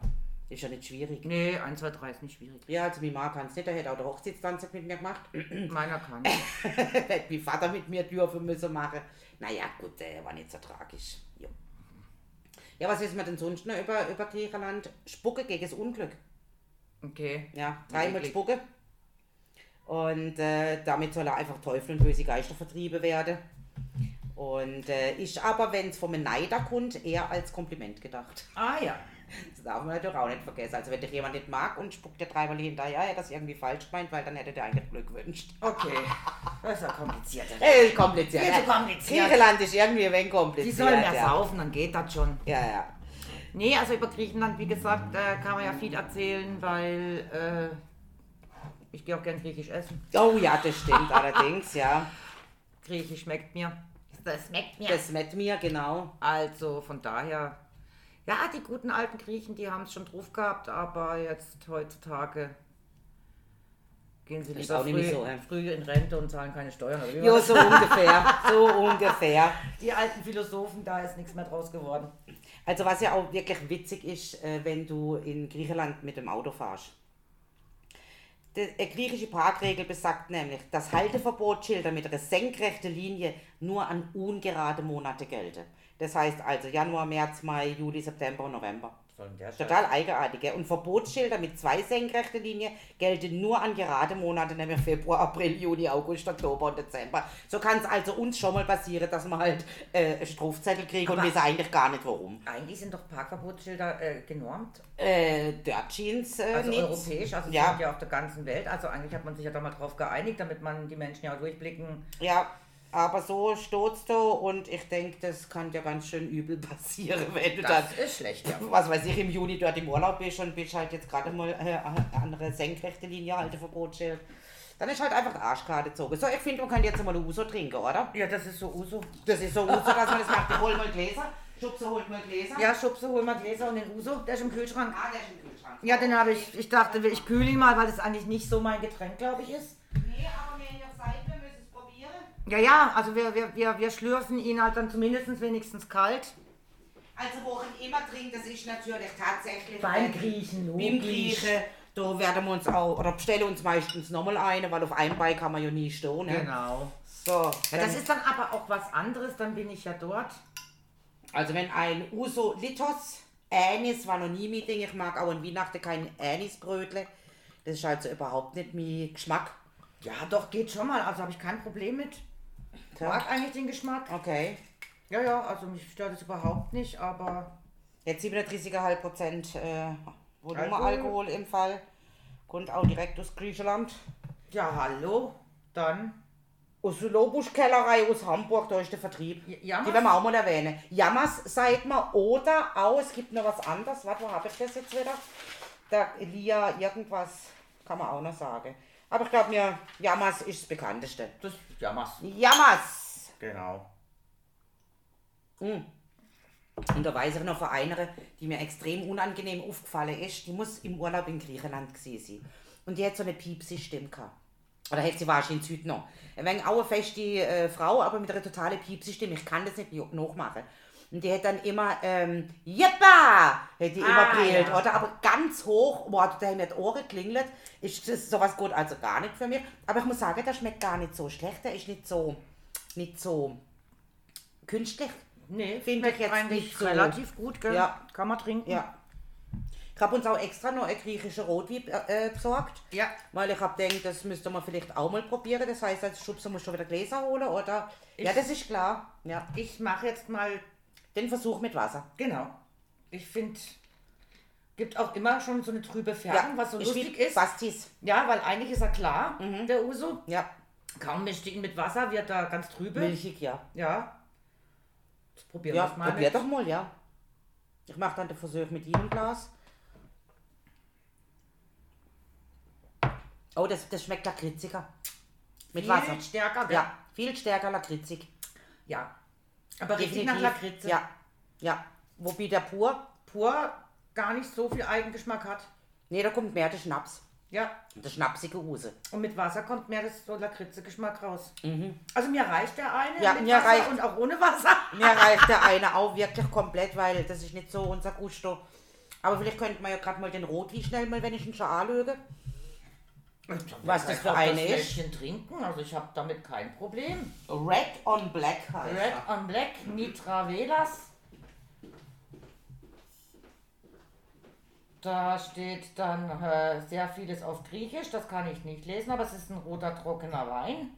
Speaker 1: Ist ja nicht schwierig.
Speaker 2: Nee, 1, 2, 3 ist nicht schwierig.
Speaker 1: Ja, also mein Mann kann es nicht, der hätte auch der Hochzeitstanz mit mir gemacht.
Speaker 2: Meiner kann.
Speaker 1: hätte mein Vater mit mir dürfen müssen machen. Naja, gut, äh, war nicht so tragisch. Jo. Ja, was wissen wir denn sonst noch über, über Griechenland? Spucke gegen das Unglück.
Speaker 2: Okay.
Speaker 1: Ja, dreimal? Spucke. Und äh, damit soll er einfach Teufel und böse Geister vertrieben werden. Und äh, ist aber, wenn es vom Neider kommt, eher als Kompliment gedacht.
Speaker 2: Ah ja.
Speaker 1: Das darf man natürlich auch nicht vergessen. Also wenn dich jemand nicht mag und spuckt dir dreimal hinterher, hätte das irgendwie falsch gemeint, weil dann hätte der eigentlich Glück gewünscht.
Speaker 2: Okay. Das ist ja kompliziert.
Speaker 1: Äh, kompliziert.
Speaker 2: Viel zu kompliziert.
Speaker 1: Griechenland ist irgendwie ein wenig
Speaker 2: Die
Speaker 1: kompliziert.
Speaker 2: sollen mehr
Speaker 1: ja.
Speaker 2: saufen, dann geht das schon.
Speaker 1: Ja, ja.
Speaker 2: Nee, also über Griechenland, wie gesagt, äh, kann man ja viel erzählen, weil äh, ich gehe auch gern griechisch essen.
Speaker 1: Oh ja, das stimmt allerdings, ja.
Speaker 2: Griechisch schmeckt mir. Das schmeckt mir.
Speaker 1: Das mit mir, genau.
Speaker 2: Also von daher, ja, die guten alten Griechen, die haben es schon drauf gehabt, aber jetzt heutzutage gehen sie lieber früh,
Speaker 1: so, ja.
Speaker 2: früh in Rente und zahlen keine Steuern.
Speaker 1: Jo,
Speaker 2: das?
Speaker 1: so ungefähr. So ungefähr.
Speaker 2: Die alten Philosophen, da ist nichts mehr draus geworden.
Speaker 1: Also was ja auch wirklich witzig ist, äh, wenn du in Griechenland mit dem Auto fährst. Die griechische Parkregel besagt nämlich, dass Halteverbotsschilder mit einer senkrechten Linie nur an ungerade Monate gelten. Das heißt also Januar, März, Mai, Juli, September und November. Total eigenartig. Gell? Und Verbotsschilder mit zwei senkrechten Linien gelten nur an gerade Monate, nämlich Februar, April, Juni, August, Oktober und Dezember. So kann es also uns schon mal passieren, dass wir halt äh, Strafzettel kriegen und wissen eigentlich gar nicht warum.
Speaker 2: Eigentlich sind doch Parkverbotsschilder äh, genormt,
Speaker 1: Äh, Dirt Jeans äh,
Speaker 2: also
Speaker 1: nicht.
Speaker 2: europäisch, also
Speaker 1: Ja.
Speaker 2: sind ja auf der ganzen Welt. Also eigentlich hat man sich ja da mal drauf geeinigt, damit man die Menschen ja auch durchblicken.
Speaker 1: Ja, aber so stoßt du und ich denke, das kann dir ganz schön übel passieren, wenn du dann,
Speaker 2: Das ist schlecht, ja.
Speaker 1: was weiß ich, im Juni dort im Urlaub bist und bist halt jetzt gerade mal äh, an eine senkrechte Linie, Halteverbotsschild. Dann ist halt einfach der Arsch gerade gezogen. So, ich finde, man kann jetzt mal eine Uso trinken, oder?
Speaker 2: Ja, das ist so Uso.
Speaker 1: Das ist so Uso, dass man das macht. Ich hol mal Gläser. Schubse holt mal Gläser.
Speaker 2: Ja, Schubse, hol mal Gläser und den Uso, der ist im Kühlschrank.
Speaker 1: Ah, der ist im Kühlschrank.
Speaker 2: Ja, den habe ich, ich dachte, ich kühle ihn mal, weil das eigentlich nicht so mein Getränk, glaube ich, ist.
Speaker 1: Nee, aber wenn ihr seid, wir müssen es probieren.
Speaker 2: Ja, ja, also wir, wir, wir, wir schlürfen ihn halt dann zumindest wenigstens kalt.
Speaker 1: Also, wo ich immer trinke, das ist natürlich tatsächlich...
Speaker 2: Beim Griechen,
Speaker 1: Beim
Speaker 2: logisch.
Speaker 1: Griechen, da werden wir uns auch, oder bestellen uns meistens nochmal eine, weil auf einem Bein kann man ja nie stehen. Ne?
Speaker 2: Genau.
Speaker 1: So,
Speaker 2: Ja, das ist dann aber auch was anderes, dann bin ich ja dort.
Speaker 1: also wenn ein Uso Litos, Anis war noch nie mein Ding, ich mag auch an Weihnachten kein Anisbrötle. Das ist also überhaupt nicht mein Geschmack.
Speaker 2: Ja, doch, geht schon mal, also habe ich kein Problem mit. Ich mag eigentlich den Geschmack.
Speaker 1: Okay.
Speaker 2: Ja, ja, also mich stört es überhaupt nicht, aber
Speaker 1: Jetzt 37,5 Prozent äh, Volumenalkohol
Speaker 2: Alkohol.
Speaker 1: im Fall. Kommt auch direkt aus Griechenland.
Speaker 2: ja, hallo, dann.
Speaker 1: Aus der Lobusch-Kellerei aus Hamburg, da ist der Vertrieb.
Speaker 2: J- Jammers?
Speaker 1: Die werden wir auch mal erwähnen. Jammers, sagt man, oder auch, es gibt noch was anderes. Warte, wo habe ich das jetzt wieder? Der Elia, irgendwas kann man auch noch sagen. Aber ich glaube mir, Jammers ist das bekannteste.
Speaker 2: Das Jammers.
Speaker 1: Jammers!
Speaker 2: Genau.
Speaker 1: Und da weiß ich noch von einer, die mir extrem unangenehm aufgefallen ist, die muss im Urlaub in Griechenland gewesen sein. Und die hat so eine Piepsi-Stimme gehabt. Oder hat sie wahrscheinlich heute noch. Ein wenig auch eine feste äh, Frau, aber mit einer totalen Piepsi-Stimme. Ich kann das nicht nachmachen. Und die hat dann immer, ähm, Jeppa! Hat die immer
Speaker 2: Ah,
Speaker 1: brillt,
Speaker 2: ja.
Speaker 1: oder? Aber ganz hoch, boah, da haben mir die Ohren klingelt. Ist das sowas gut, also gar nicht für mich. Aber ich muss sagen, der schmeckt gar nicht so schlecht. Der ist nicht so, nicht so künstlich.
Speaker 2: Nee,
Speaker 1: Finde ich jetzt nicht so.
Speaker 2: relativ gut, gell?
Speaker 1: Ja.
Speaker 2: Kann man trinken.
Speaker 1: Ja. Ich habe uns auch extra noch ein griechischer Rotwein äh, äh, besorgt.
Speaker 2: Ja.
Speaker 1: Weil ich habe gedacht, das müsste man vielleicht auch mal probieren. Das heißt, als Schubser musst du wieder Gläser holen, oder? ja,
Speaker 2: Ich-
Speaker 1: das ist klar. Ja.
Speaker 2: Ich mache jetzt mal,
Speaker 1: Den Versuch mit Wasser.
Speaker 2: genau. Ich finde, gibt auch immer schon so eine trübe Färbung, was so lustig ist.
Speaker 1: Pastis.
Speaker 2: Ja, weil eigentlich ist er klar, der Uso.
Speaker 1: Ja.
Speaker 2: Kaum mischt ihn mit Wasser, wird er ganz trübe.
Speaker 1: Milchig, ja.
Speaker 2: Ja. Jetzt probieren
Speaker 1: Ja,
Speaker 2: wir es mal.
Speaker 1: probier
Speaker 2: mit-
Speaker 1: doch mal, ja. Ich mache dann den Versuch mit jedem Glas. Oh, das, das schmeckt lakritziger. Mit
Speaker 2: Viel
Speaker 1: Wasser.
Speaker 2: stärker, gell?
Speaker 1: Ja, viel stärker lakritzig.
Speaker 2: Ja. Aber richtig nach. Lakritze.
Speaker 1: Ja, ja. Wobei der pur,
Speaker 2: Pur gar nicht so viel Eigengeschmack hat.
Speaker 1: nee, da kommt mehr der Schnaps.
Speaker 2: Ja.
Speaker 1: Der schnapsige Use.
Speaker 2: Und mit Wasser kommt mehr das so Lakritze-Geschmack raus. Also mir reicht der eine
Speaker 1: Mhm. Ja,
Speaker 2: mit
Speaker 1: mir
Speaker 2: Wasser
Speaker 1: reicht-
Speaker 2: und auch ohne Wasser.
Speaker 1: Mir reicht der eine auch wirklich komplett, weil das ist nicht so unser Gusto. Aber vielleicht könnte man ja gerade mal den Rotwein schnell mal, wenn ich ihn schon anlöge. Was das für eine
Speaker 2: das
Speaker 1: ist?
Speaker 2: Fläschchen trinken, also ich habe damit kein Problem.
Speaker 1: Red on Black heißt
Speaker 2: Red
Speaker 1: er.
Speaker 2: on Black, Nitra Velas. Da steht dann äh, sehr vieles auf Griechisch, das kann ich nicht lesen, aber es ist ein roter trockener Wein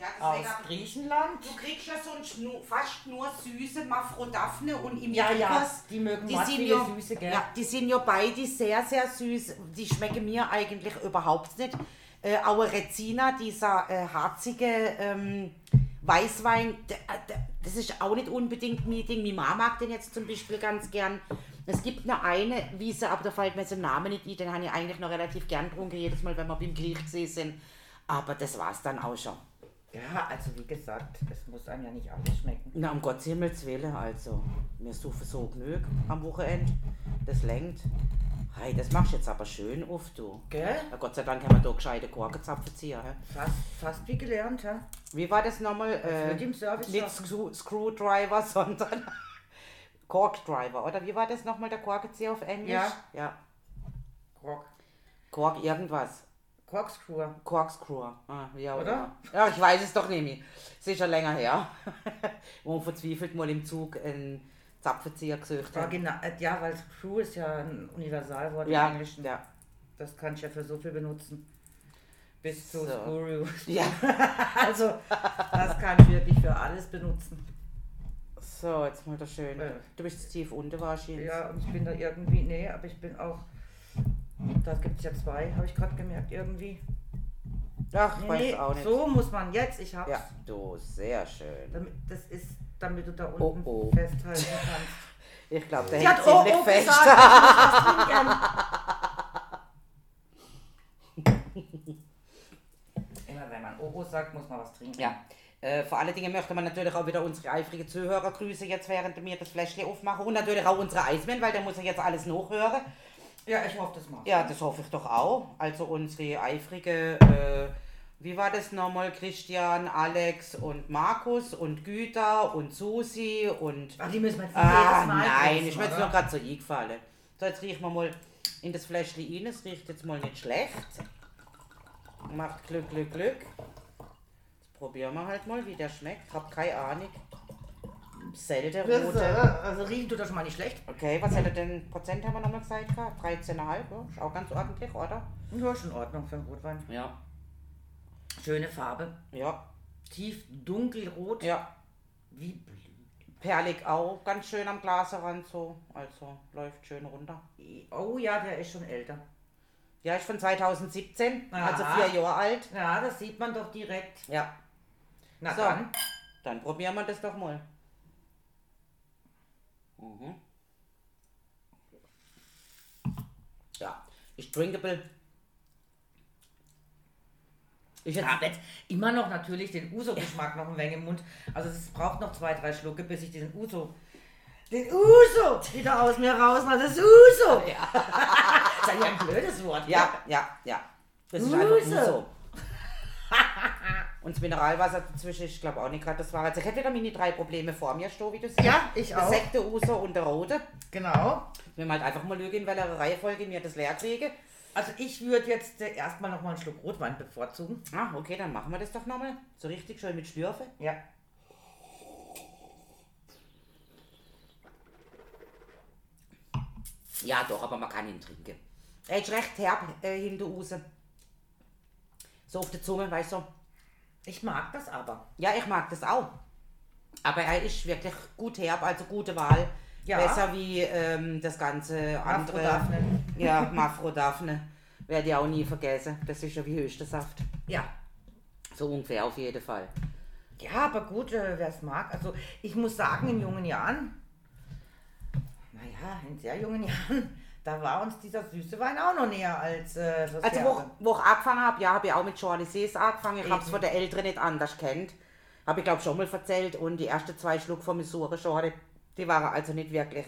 Speaker 1: Ja,
Speaker 2: aus Griechenland.
Speaker 1: Du kriegst ja sonst nur, fast nur süße Mafrodaphne und im
Speaker 2: Ja, ja, die mögen
Speaker 1: die sind ja,
Speaker 2: Süße, gell?
Speaker 1: Ja, die sind ja beide sehr, sehr süß. Die schmecken mir eigentlich überhaupt nicht. Äh, aber Rezina, dieser äh, harzige ähm, Weißwein, der, der, das ist auch nicht unbedingt mein Ding. Meine Mama mag den jetzt zum Beispiel ganz gern. Es gibt noch eine Wiese, aber da fällt mir so ein Name nicht ein, den habe ich eigentlich noch relativ gern getrunken, jedes Mal, wenn wir beim Griechsee sind. Aber das war's dann auch schon.
Speaker 2: Ja, also wie gesagt, es muss einem ja nicht alles schmecken.
Speaker 1: Na, um Gottes Himmels Willen, also. Mir suchen so genug am Wochenende. Das lenkt. Hey, das machst du jetzt aber schön auf, du.
Speaker 2: Gell?
Speaker 1: Na, Gott sei Dank haben wir da gescheite Korkenzapfen ziehen. hä?
Speaker 2: Fast, fast wie gelernt, ja?
Speaker 1: Wie war das nochmal? Äh,
Speaker 2: wird im Service
Speaker 1: nicht. Screw Screwdriver, sondern Corkdriver, oder? Wie war das nochmal, der Korkenzieher auf Englisch?
Speaker 2: Ja.
Speaker 1: Ja.
Speaker 2: Kork.
Speaker 1: Kork irgendwas.
Speaker 2: Corkscrew.
Speaker 1: Corkscrew. Ah, ja,
Speaker 2: Oder?
Speaker 1: oder? Ja, ich weiß es doch nicht mehr. Es ist schon länger her. Wo man verzweifelt mal im Zug einen Zapfenzieher gesucht hat.
Speaker 2: genau, äh, ja, weil Screw ist ja ein Universalwort
Speaker 1: Ja,
Speaker 2: im Englischen.
Speaker 1: ja.
Speaker 2: Das kann ich ja für so viel benutzen. Bis zu
Speaker 1: So.
Speaker 2: Screw.
Speaker 1: Ja.
Speaker 2: Also, das kann ich wirklich für alles benutzen.
Speaker 1: So, jetzt mal das schön.
Speaker 2: Äh.
Speaker 1: Du bist tief unten wahrscheinlich.
Speaker 2: Ja, und ich bin da irgendwie, nee, aber ich bin auch, da gibt es ja zwei, habe ich gerade gemerkt, irgendwie.
Speaker 1: Ach, ich
Speaker 2: Nee,
Speaker 1: weiß
Speaker 2: nee,
Speaker 1: auch nicht.
Speaker 2: so muss man jetzt, ich hab's.
Speaker 1: Ja, du, sehr schön.
Speaker 2: Damit, das ist, damit du da
Speaker 1: Oh,
Speaker 2: unten
Speaker 1: oh.
Speaker 2: festhalten kannst.
Speaker 1: Ich glaube, der
Speaker 2: Sie
Speaker 1: hängt
Speaker 2: hat oh,
Speaker 1: ziemlich
Speaker 2: oh
Speaker 1: fest.
Speaker 2: Immer wenn man Obo sagt, muss man was trinken.
Speaker 1: Ja. Äh, vor allen Dingen möchte man natürlich auch wieder unsere eifrigen Zuhörer grüßen, jetzt während wir das Fläschchen aufmachen. Und natürlich auch unsere Eismann, weil der muss ja jetzt alles nachhören.
Speaker 2: Ja, ich hoffe, das macht.
Speaker 1: Ja, das hoffe ich doch auch. Also unsere eifrige, äh, wie war das nochmal? Christian, Alex und Markus und Güter und Susi und.
Speaker 2: Ach, die müssen wir jetzt nicht
Speaker 1: Ah,
Speaker 2: jedes Mal
Speaker 1: nein, ich mir jetzt
Speaker 2: oder?
Speaker 1: nur gerade so eingefallen. So, jetzt riechen wir mal in das Fläschchen rein. Es riecht jetzt mal nicht schlecht. Macht Glück, Glück, Glück. Jetzt probieren wir halt mal, wie der schmeckt. Hab keine Ahnung. Selten
Speaker 2: Das, äh,
Speaker 1: rote.
Speaker 2: Also riechen tut das schon mal nicht schlecht.
Speaker 1: Okay, was hätte denn Prozent haben wir nochmal gesagt? gehabt? 13,5, ja. Ist auch ganz ordentlich, oder?
Speaker 2: Ja, schon in Ordnung für einen Rotwein.
Speaker 1: Ja.
Speaker 2: Schöne Farbe.
Speaker 1: Ja.
Speaker 2: Tief dunkelrot.
Speaker 1: Ja.
Speaker 2: Wie Blut.
Speaker 1: Perlig auch ganz schön am Glasrand so. Also läuft schön runter.
Speaker 2: Oh ja, der ist schon älter.
Speaker 1: Ja, ist von 2017, also
Speaker 2: Aha.
Speaker 1: vier Jahre alt.
Speaker 2: Ja, das sieht man doch direkt.
Speaker 1: Ja.
Speaker 2: Na
Speaker 1: So.
Speaker 2: dann.
Speaker 1: Dann probieren wir das doch mal. Mhm. Ja, ist drinkable. Ich
Speaker 2: habe jetzt immer noch natürlich den Uso-Geschmack noch ein wenig im Mund. Also es braucht noch zwei, drei Schlucke, bis ich diesen Uso, den Uso wieder aus mir rausmache. Das Uso.
Speaker 1: Ja.
Speaker 2: Das ist ja ein blödes Wort.
Speaker 1: ja, ja, ja. Das ist einfach
Speaker 2: Uso.
Speaker 1: Und das Mineralwasser dazwischen, ich glaube auch nicht gerade das war. Also ich hätte wieder meine drei Probleme vor mir stehen, wie du siehst.
Speaker 2: Ja, ich auch.
Speaker 1: Sekt, der Uso und der Rote.
Speaker 2: Genau.
Speaker 1: Wir halt einfach mal lügen, in welcher Reihenfolge mir das leer kriege.
Speaker 2: Also ich würde jetzt äh, erstmal noch mal einen Schluck Rotwein bevorzugen.
Speaker 1: Ah, okay, dann machen wir das doch nochmal. So richtig schön mit Schlürfe.
Speaker 2: Ja.
Speaker 1: Ja, doch, aber man kann ihn trinken. Er ist recht herb äh, hinter raus. So auf der Zunge, weißt du.
Speaker 2: Ich mag das aber.
Speaker 1: Ja, ich mag das auch. Aber er ist wirklich gut herb, also gute Wahl.
Speaker 2: Ja.
Speaker 1: Besser wie ähm, das ganze andere.
Speaker 2: Aphrodafne.
Speaker 1: Ja, Mafrodaphne. Werde ich auch nie vergessen. Das ist ja wie höchster Saft.
Speaker 2: Ja.
Speaker 1: So ungefähr auf jeden Fall.
Speaker 2: Ja, aber gut, äh, wer es mag. Also ich muss sagen, in jungen Jahren, naja, in sehr jungen Jahren, da war uns dieser süße Wein auch noch näher als äh, das
Speaker 1: Also, wo, wo ich angefangen habe, ja, habe ich auch mit Charlies angefangen. Ich habe es von den Älteren nicht anders kennt. Habe ich, glaube schon mal erzählt. Und die ersten zwei Schluck von Missouri Schorle, die waren also nicht wirklich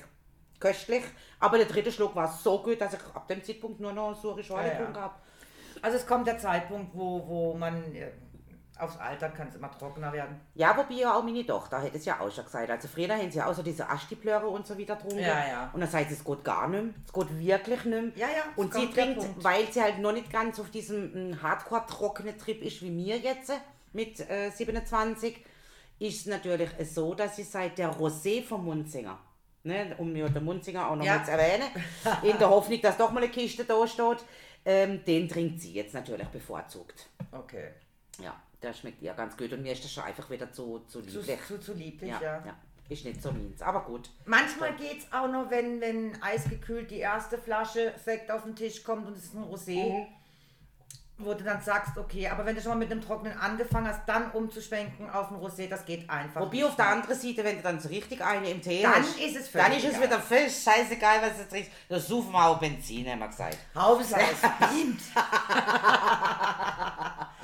Speaker 1: köstlich. Aber der dritte Schluck war so gut, dass ich ab dem Zeitpunkt nur noch Missouri Schorle
Speaker 2: Ja, ja.
Speaker 1: habe.
Speaker 2: Also es kommt der Zeitpunkt, wo, wo man äh, aufs Alter kann es immer trockener werden.
Speaker 1: Ja, wobei ja auch meine Tochter hätte es ja auch schon gesagt. Also früher haben sie ja auch so diese Astiplöre und so wieder getrunken.
Speaker 2: Ja, ja.
Speaker 1: Und dann sagt sie, es geht gar nicht mehr. Es geht wirklich nicht mehr.
Speaker 2: Ja, ja,
Speaker 1: Und sie trinkt, weil sie halt noch nicht ganz auf diesem mm, hardcore-trockenen Trip ist wie mir jetzt äh, mit äh, 27, ist es natürlich so, dass sie seit der Rosé vom Munzinger, ne, um mir den Munzinger auch noch
Speaker 2: Ja.
Speaker 1: mal zu erwähnen, in der Hoffnung, dass doch mal eine Kiste da steht, ähm, den trinkt sie jetzt natürlich bevorzugt.
Speaker 2: Okay.
Speaker 1: Ja, der schmeckt ihr ganz gut und mir ist das schon einfach wieder zu, zu
Speaker 2: Zu,
Speaker 1: lieblich.
Speaker 2: zu, zu lieblich,
Speaker 1: ja,
Speaker 2: ja.
Speaker 1: ja. Ist nicht so meins, aber gut.
Speaker 2: Manchmal geht es auch noch, wenn, wenn eisgekühlt die erste Flasche Sekt auf den Tisch kommt und es ist ein Rosé,
Speaker 1: Mhm.
Speaker 2: wo du dann sagst, okay, aber wenn du schon mal mit einem Trockenen angefangen hast, dann umzuschwenken auf ein Rosé, das geht einfach.
Speaker 1: Wobei
Speaker 2: nicht
Speaker 1: auf der anderen Seite, wenn du dann so richtig eine im Tee
Speaker 2: Dann
Speaker 1: hast,
Speaker 2: ist es
Speaker 1: dann
Speaker 2: völlig
Speaker 1: ist es wieder völlig scheißegal, was du trinkst. Da suchen wir auch Benzin, haben wir gesagt.
Speaker 2: Hauptsache es beamt.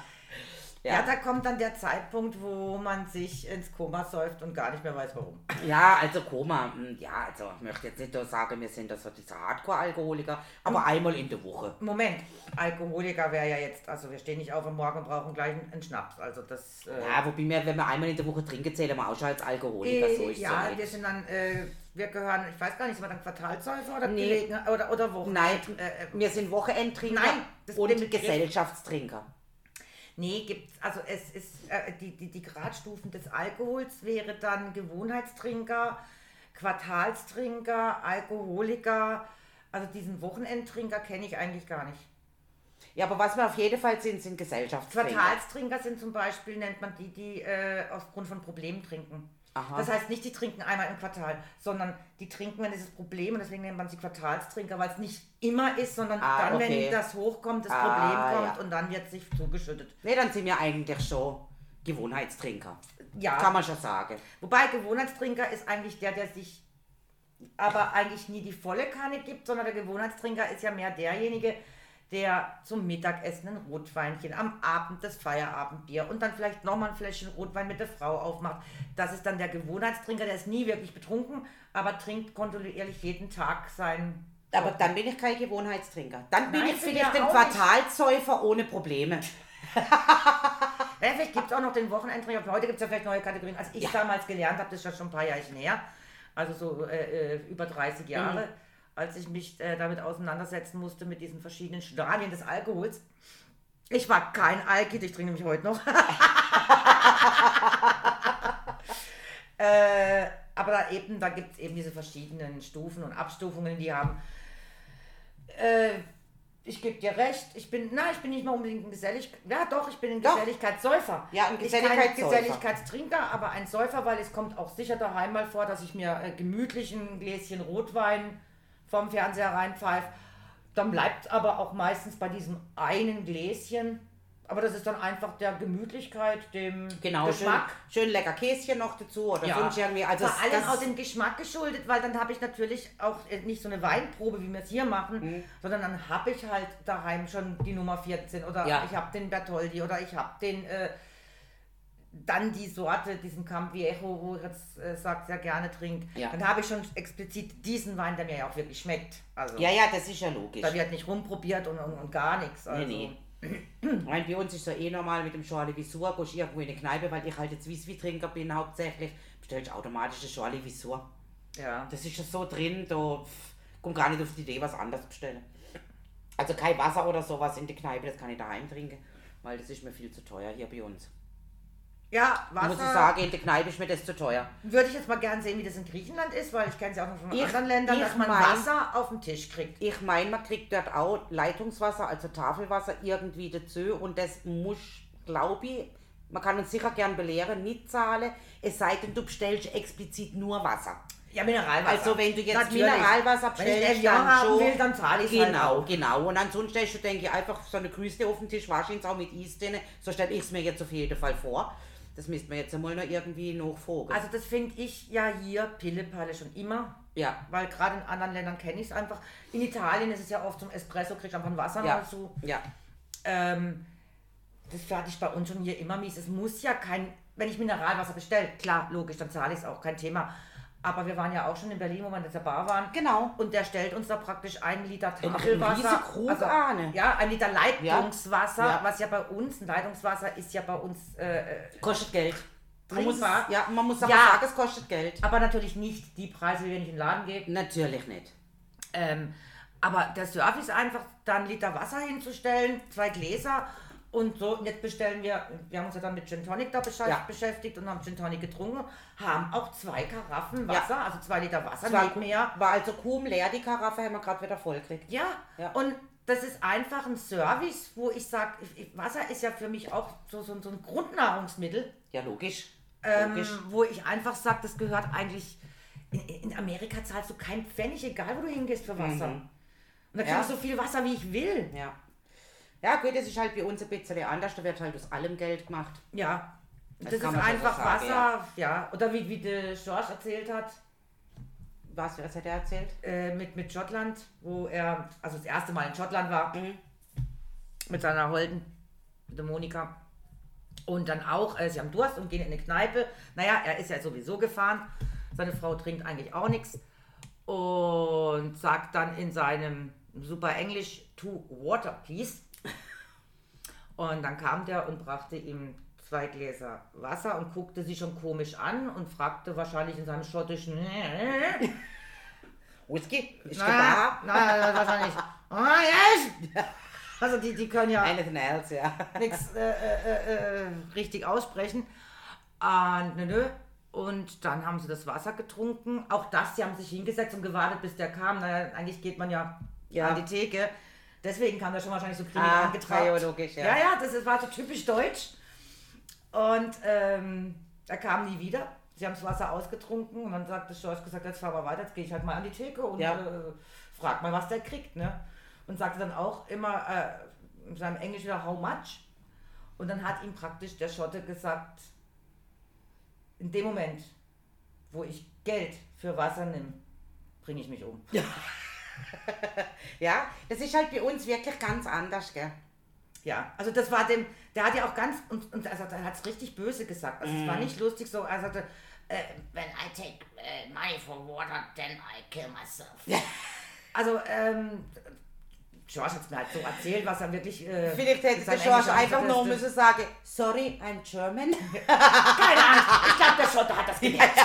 Speaker 1: Ja.
Speaker 2: Ja, da kommt dann der Zeitpunkt, wo man sich ins Koma säuft und gar nicht mehr weiß, warum.
Speaker 1: Ja, also Koma, mm, ja, also ich möchte jetzt nicht so sagen, wir sind da so diese Hardcore-Alkoholiker, aber einmal in der Woche.
Speaker 2: Moment, Alkoholiker wäre ja jetzt, also wir stehen nicht auf am Morgen und brauchen gleich einen Schnaps. Also das. Äh,
Speaker 1: Ja, wobei wir, wenn wir einmal in der Woche trinken, zählen wir auch schon als Alkoholiker. so
Speaker 2: äh,
Speaker 1: ist
Speaker 2: ja,
Speaker 1: so
Speaker 2: wir sind dann, äh, wir gehören, ich weiß gar nicht, sind wir dann Quartalsäufer oder
Speaker 1: Nee.
Speaker 2: Oder, oder Wochen?
Speaker 1: Nein,
Speaker 2: Äh, äh,
Speaker 1: wir sind Wochenendtrinker
Speaker 2: Nein, das
Speaker 1: und Gesellschaftstrinker.
Speaker 2: Nee, gibt's, also es ist, äh, die, die, die Gradstufen des Alkohols wäre dann Gewohnheitstrinker, Quartalstrinker, Alkoholiker, also diesen Wochenendtrinker kenne ich eigentlich gar nicht.
Speaker 1: Ja, aber was wir auf jeden Fall sind, sind Gesellschaftstrinker.
Speaker 2: Quartalstrinker sind zum Beispiel, nennt man die, die äh, aufgrund von Problemen trinken.
Speaker 1: Aha.
Speaker 2: Das heißt nicht, die trinken einmal im Quartal, sondern die trinken, wenn dieses Problem, und deswegen nennt man sie Quartalstrinker, weil es nicht immer ist, sondern
Speaker 1: Ah,
Speaker 2: dann,
Speaker 1: okay.
Speaker 2: wenn das hochkommt, das
Speaker 1: Ah,
Speaker 2: Problem kommt
Speaker 1: ja.
Speaker 2: und dann wird sich zugeschüttet.
Speaker 1: Nee, dann sind wir eigentlich schon Gewohnheitstrinker.
Speaker 2: Ja.
Speaker 1: Kann man schon sagen.
Speaker 2: Wobei Gewohnheitstrinker ist eigentlich der, der sich aber eigentlich nie die volle Kanne gibt, sondern der Gewohnheitstrinker ist ja mehr derjenige, der zum Mittagessen ein Rotweinchen, am Abend das Feierabendbier und dann vielleicht nochmal ein Fläschchen Rotwein mit der Frau aufmacht. Das ist dann der Gewohnheitstrinker, der ist nie wirklich betrunken, aber trinkt kontinuierlich jeden Tag sein.
Speaker 1: Aber dann bin ich kein Gewohnheitstrinker. Dann bin
Speaker 2: Nein,
Speaker 1: ich vielleicht
Speaker 2: ja
Speaker 1: ein Quartalsäufer ohne Probleme.
Speaker 2: Vielleicht gibt es auch noch den Wochenendtrinker. Heute gibt es ja vielleicht neue Kategorien. Als ich
Speaker 1: Ja.
Speaker 2: damals gelernt habe, das ist ja schon ein paar Jahre her, also so äh, äh, über 30 Jahre,
Speaker 1: Mhm.
Speaker 2: Als ich mich äh, damit auseinandersetzen musste mit diesen verschiedenen Stadien des Alkohols. Ich war kein Alkid, ich trinke nämlich heute noch. äh, aber da eben, da gibt es eben diese verschiedenen Stufen und Abstufungen, die haben. Äh, ich gebe dir recht, ich bin, na, ich bin nicht mal unbedingt ein Gesellig, ja doch, ich bin ein
Speaker 1: Doch.
Speaker 2: Geselligkeitssäufer.
Speaker 1: Ja, ein Geselligkeitssäufer.
Speaker 2: Geselligkeitstrinker, aber ein Säufer, weil es kommt auch sicher daheim mal vor, dass ich mir äh, gemütlich ein Gläschen Rotwein vom Fernseher reinpfeife. Dann bleibt aber auch meistens bei diesem einen Gläschen. Aber das ist dann einfach der Gemütlichkeit, dem
Speaker 1: Genau, schön,
Speaker 2: Geschmack.
Speaker 1: schön lecker Käschen noch dazu oder sonst irgendwie. Also
Speaker 2: Vor allem auch dem Geschmack geschuldet, weil dann habe ich natürlich auch äh, nicht so eine Weinprobe, wie wir es hier machen,
Speaker 1: Mhm.
Speaker 2: sondern dann habe ich halt daheim schon die Nummer 14 oder
Speaker 1: Ja.
Speaker 2: ich habe den Bertoldi oder ich habe den äh, dann die Sorte, diesen Campviejo, wo ich jetzt äh, sagt, sehr gerne trinkt.
Speaker 1: Ja.
Speaker 2: Dann habe ich schon explizit diesen Wein, der mir ja auch wirklich schmeckt. Also
Speaker 1: ja, ja, das ist ja logisch.
Speaker 2: da wird nicht rumprobiert und, und, und gar nichts. Also.
Speaker 1: Nee, nee. Weil bei uns ist so eh normal mit dem Charlie Visur, gehst irgendwo in eine Kneipe, weil ich halt jetzt Whisky-Trinker bin hauptsächlich, bestellst automatisch den Charlie Visur.
Speaker 2: Ja.
Speaker 1: Das ist ja so drin, da komm gar nicht auf die Idee, was anderes zu bestellen. Also kein Wasser oder sowas in die Kneipe, das kann ich daheim trinken, weil das ist mir viel zu teuer hier bei uns.
Speaker 2: Ja,
Speaker 1: Muss ich
Speaker 2: Wasser
Speaker 1: sagen, in der Kneipe ist mir das zu teuer.
Speaker 2: würde ich jetzt mal gern sehen, wie das in Griechenland ist, weil ich kenne es ja auch noch von
Speaker 1: Ich-
Speaker 2: anderen Ländern, dass man
Speaker 1: mein-
Speaker 2: Wasser auf den Tisch kriegt.
Speaker 1: Ich meine, man kriegt dort auch Leitungswasser, also Tafelwasser irgendwie dazu und das muss, glaube ich, man kann uns sicher gern belehren, nicht zahlen, es sei denn, du bestellst explizit nur Wasser.
Speaker 2: Ja, Mineralwasser.
Speaker 1: Also wenn du jetzt
Speaker 2: Natürlich.
Speaker 1: Mineralwasser
Speaker 2: Wenn ich
Speaker 1: bestellst, dann
Speaker 2: haben
Speaker 1: schon.
Speaker 2: will, dann zahle ich
Speaker 1: Genau,
Speaker 2: halt
Speaker 1: genau. Und ansonsten hast du, denke ich, einfach so eine Grüße auf den Tisch, wahrscheinlich auch mit Eis drin. So stelle ich es mir jetzt auf jeden Fall vor. Das müsste man jetzt einmal noch irgendwie nachfragen.
Speaker 2: Also das finde ich ja hier Pillepalle schon immer.
Speaker 1: ja,
Speaker 2: Weil gerade in anderen Ländern kenne ich es einfach. In Italien ist es ja oft zum Espresso, kriegst du einfach ein Wasser
Speaker 1: ja,
Speaker 2: dazu.
Speaker 1: ja.
Speaker 2: Ähm, das fertig bei uns schon hier immer mies. Es muss ja kein, wenn ich Mineralwasser bestelle, klar, logisch, dann zahle ich es auch, kein Thema. Aber wir waren ja auch schon in Berlin, wo wir in der Bar waren.
Speaker 1: Genau.
Speaker 2: Und der stellt uns da praktisch ein Liter
Speaker 1: Ein
Speaker 2: Tafelwasser.
Speaker 1: riesen Krug an.
Speaker 2: Ja, ein Liter Leitungswasser,
Speaker 1: Ja.
Speaker 2: was ja bei uns, ein Leitungswasser ist ja bei uns, äh, äh,
Speaker 1: Kostet Geld. Man muss, ja, man muss aber
Speaker 2: Ja.
Speaker 1: sagen, es kostet Geld.
Speaker 2: aber natürlich nicht die Preise, wie wenn ich in den Laden gehe.
Speaker 1: Natürlich nicht.
Speaker 2: Ähm, aber der Service ist einfach, da einen Liter Wasser hinzustellen, zwei Gläser und so. Und jetzt bestellen wir, wir haben uns ja dann mit Gin Tonic da
Speaker 1: Ja.
Speaker 2: beschäftigt und haben Gin Tonic getrunken, haben auch zwei Karaffen Wasser, also zwei Liter Wasser,
Speaker 1: war,
Speaker 2: nicht mehr.
Speaker 1: war also kaum leer, die Karaffe haben wir gerade wieder voll gekriegt.
Speaker 2: Ja,
Speaker 1: Ja.
Speaker 2: und das ist einfach ein Service, wo ich sage, Wasser ist ja für mich auch so, so, so ein Grundnahrungsmittel,
Speaker 1: Ja, logisch.
Speaker 2: ähm,
Speaker 1: Logisch.
Speaker 2: wo ich einfach sage, das gehört eigentlich. In, in Amerika zahlst du keinen Pfennig, egal wo du hingehst für Wasser.
Speaker 1: Mhm.
Speaker 2: Und da krieg
Speaker 1: Ja.
Speaker 2: ich so viel Wasser, wie ich will.
Speaker 1: Ja. Ja, gut, das ist halt bei uns ein bisschen anders. Da wird halt aus allem Geld gemacht.
Speaker 2: Ja. Das,
Speaker 1: Das
Speaker 2: ist einfach
Speaker 1: so sagen,
Speaker 2: Wasser, ja. Oder wie, wie der George erzählt hat,
Speaker 1: Was, was hat er erzählt?
Speaker 2: äh, mit, mit Schottland, wo er, also das erste Mal in Schottland war,
Speaker 1: Mhm.
Speaker 2: mit seiner Holden, mit der Monika. Und dann auch, äh, sie haben Durst und gehen in eine Kneipe. Naja, er ist ja sowieso gefahren. Seine Frau trinkt eigentlich auch nichts. Und sagt dann in seinem super Englisch, to water, please. Und dann kam der und brachte ihm zwei Gläser Wasser und guckte sie schon komisch an und fragte wahrscheinlich in seinem schottischen
Speaker 1: Whisky? Ist
Speaker 2: na, na, wahrscheinlich. Ah, yes! Also die, die können ja
Speaker 1: Anything else, ja.
Speaker 2: nichts äh, äh, äh, richtig aussprechen. Und, nö, nö. und dann haben sie das Wasser getrunken. Auch das, sie haben sich hingesetzt und gewartet, bis der kam. Naja, eigentlich geht man ja,
Speaker 1: Ja.
Speaker 2: an die Theke. Deswegen kam der schon wahrscheinlich so grimmig
Speaker 1: Ah,
Speaker 2: angetragen.
Speaker 1: ja, ja.
Speaker 2: ja. Ja, das ist, war so typisch deutsch. Und ähm, er kam nie wieder. Sie haben das Wasser ausgetrunken und dann sagte George gesagt, jetzt fahren wir weiter, jetzt gehe ich halt mal an die Theke und
Speaker 1: Ja.
Speaker 2: äh, frag mal, was der kriegt. Ne? Und sagte dann auch immer äh, in seinem Englisch wieder, how much? Und dann hat ihm praktisch der Schotte gesagt, in dem Moment, wo ich Geld für Wasser nehme, bringe ich mich um.
Speaker 1: Ja, das ist halt bei uns wirklich ganz anders, gell?
Speaker 2: Ja, also das war dem, der hat ja auch ganz, und, und also er hat es richtig böse gesagt. Also es war nicht lustig so, er sagte, äh, when I take äh, money for water, then I kill myself. Also, ähm, George hat es mir halt so erzählt, was er wirklich. Äh,
Speaker 1: Vielleicht hätte der George einfach nur müssen sagen, sorry, I'm German.
Speaker 2: Keine Ahnung, ich glaube, der Schotte hat das gemerkt.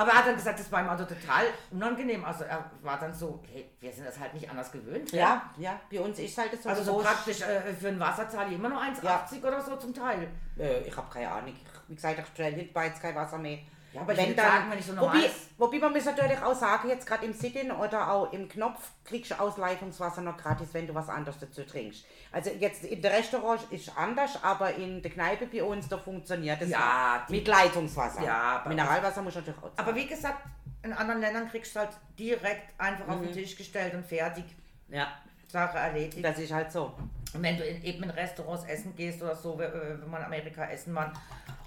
Speaker 2: Aber er hat dann gesagt, das war ihm also total unangenehm. Also er war dann so, hey, wir sind das halt nicht anders gewöhnt.
Speaker 1: Ja, ja, bei uns ist halt so.
Speaker 2: Also so praktisch äh, für ein Wasser zahle ich immer noch 1,80
Speaker 1: Ja.
Speaker 2: oder so zum Teil.
Speaker 1: Äh, ich habe keine Ahnung. Ich, wie gesagt, ich bestelle nicht bei jetzt kein Wasser mehr.
Speaker 2: Ja, aber ich würde sagen, wenn ich so
Speaker 1: wobei,
Speaker 2: normal-
Speaker 1: wobei man muss natürlich auch sagen, jetzt gerade im Sit-In oder auch im Knopf kriegst du Ausleitungswasser noch gratis, wenn du was anderes dazu trinkst. Also jetzt in der Restaurant ist anders, aber in der Kneipe bei uns, da funktioniert das
Speaker 2: Ja,
Speaker 1: mit Leitungswasser.
Speaker 2: Ja,
Speaker 1: Mineralwasser muss natürlich auch
Speaker 2: Aber wie gesagt, in anderen Ländern kriegst du halt direkt einfach auf
Speaker 1: Mhm.
Speaker 2: den Tisch gestellt und fertig.
Speaker 1: Ja,
Speaker 2: Sache erledigt.
Speaker 1: das ist halt so.
Speaker 2: Und wenn du in, eben in Restaurants essen gehst oder so, wenn man in Amerika essen war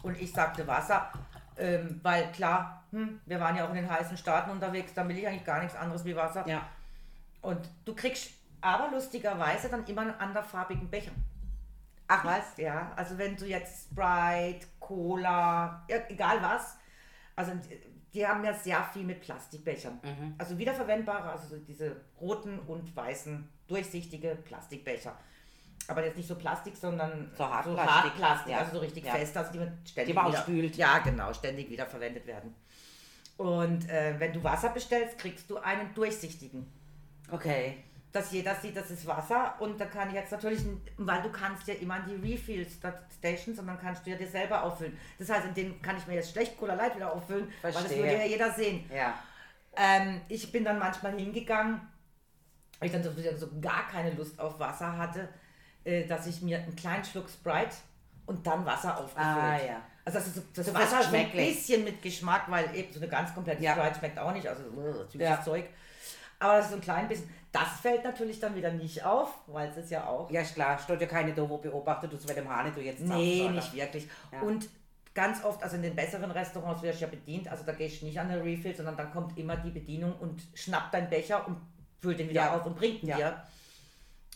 Speaker 2: und ich sagte Wasser, ähm, weil klar, hm, wir waren ja auch in den heißen Staaten unterwegs, da will ich eigentlich gar nichts anderes wie Wasser.
Speaker 1: Ja.
Speaker 2: Und du kriegst aber lustigerweise dann immer einen anderfarbigen Becher.
Speaker 1: Ach was?
Speaker 2: Ja, also wenn du jetzt Sprite, Cola, ja, egal was, also die, die haben ja sehr viel mit Plastikbechern.
Speaker 1: Mhm.
Speaker 2: Also wiederverwendbare, also so diese roten und weißen, durchsichtige Plastikbecher. Aber jetzt nicht so Plastik, sondern
Speaker 1: So Hartplastik.
Speaker 2: Hartplastik,
Speaker 1: Ja.
Speaker 2: also so richtig
Speaker 1: Ja.
Speaker 2: fest, also die man ständig
Speaker 1: Die man
Speaker 2: wieder,
Speaker 1: ausspült.
Speaker 2: Ja, genau, ständig wiederverwendet werden. Und äh, wenn du Wasser bestellst, kriegst du einen durchsichtigen
Speaker 1: Okay.
Speaker 2: dass jeder sieht, das ist Wasser und da kann ich jetzt natürlich, weil du kannst ja immer an die Refill-Stations und dann kannst du ja dir selber auffüllen. Das heißt, in denen kann ich mir jetzt schlecht Cola Light wieder auffüllen, weil das
Speaker 1: Verstehe.
Speaker 2: würde ja jeder sehen.
Speaker 1: Ja.
Speaker 2: Ähm, ich bin dann manchmal hingegangen, weil ich dann so, so gar keine Lust auf Wasser hatte, äh, dass ich mir einen kleinen Schluck Sprite und dann Wasser aufgefüllt.
Speaker 1: Ah, ja.
Speaker 2: Also das, ist so, das
Speaker 1: So
Speaker 2: Wasser
Speaker 1: was
Speaker 2: so ein bisschen mit Geschmack, weil eben so eine ganz komplette
Speaker 1: Ja.
Speaker 2: Sprite schmeckt auch nicht, also äh, süßes
Speaker 1: Ja.
Speaker 2: Zeug. Aber das ist so ein klein bisschen. Das fällt natürlich dann wieder nicht auf, weil es ist ja auch.
Speaker 1: Ja, ist klar, steht ja keine da, wo beobachtet, du bei dem Hane du jetzt
Speaker 2: Nee,
Speaker 1: oder?
Speaker 2: nicht wirklich.
Speaker 1: Ja.
Speaker 2: Und ganz oft, also in den besseren Restaurants wirst du ja bedient, also da gehst du nicht an den Refill, sondern dann kommt immer die Bedienung und schnappt deinen Becher und füllt den wieder
Speaker 1: Ja.
Speaker 2: auf und bringt ihn
Speaker 1: Ja.
Speaker 2: dir.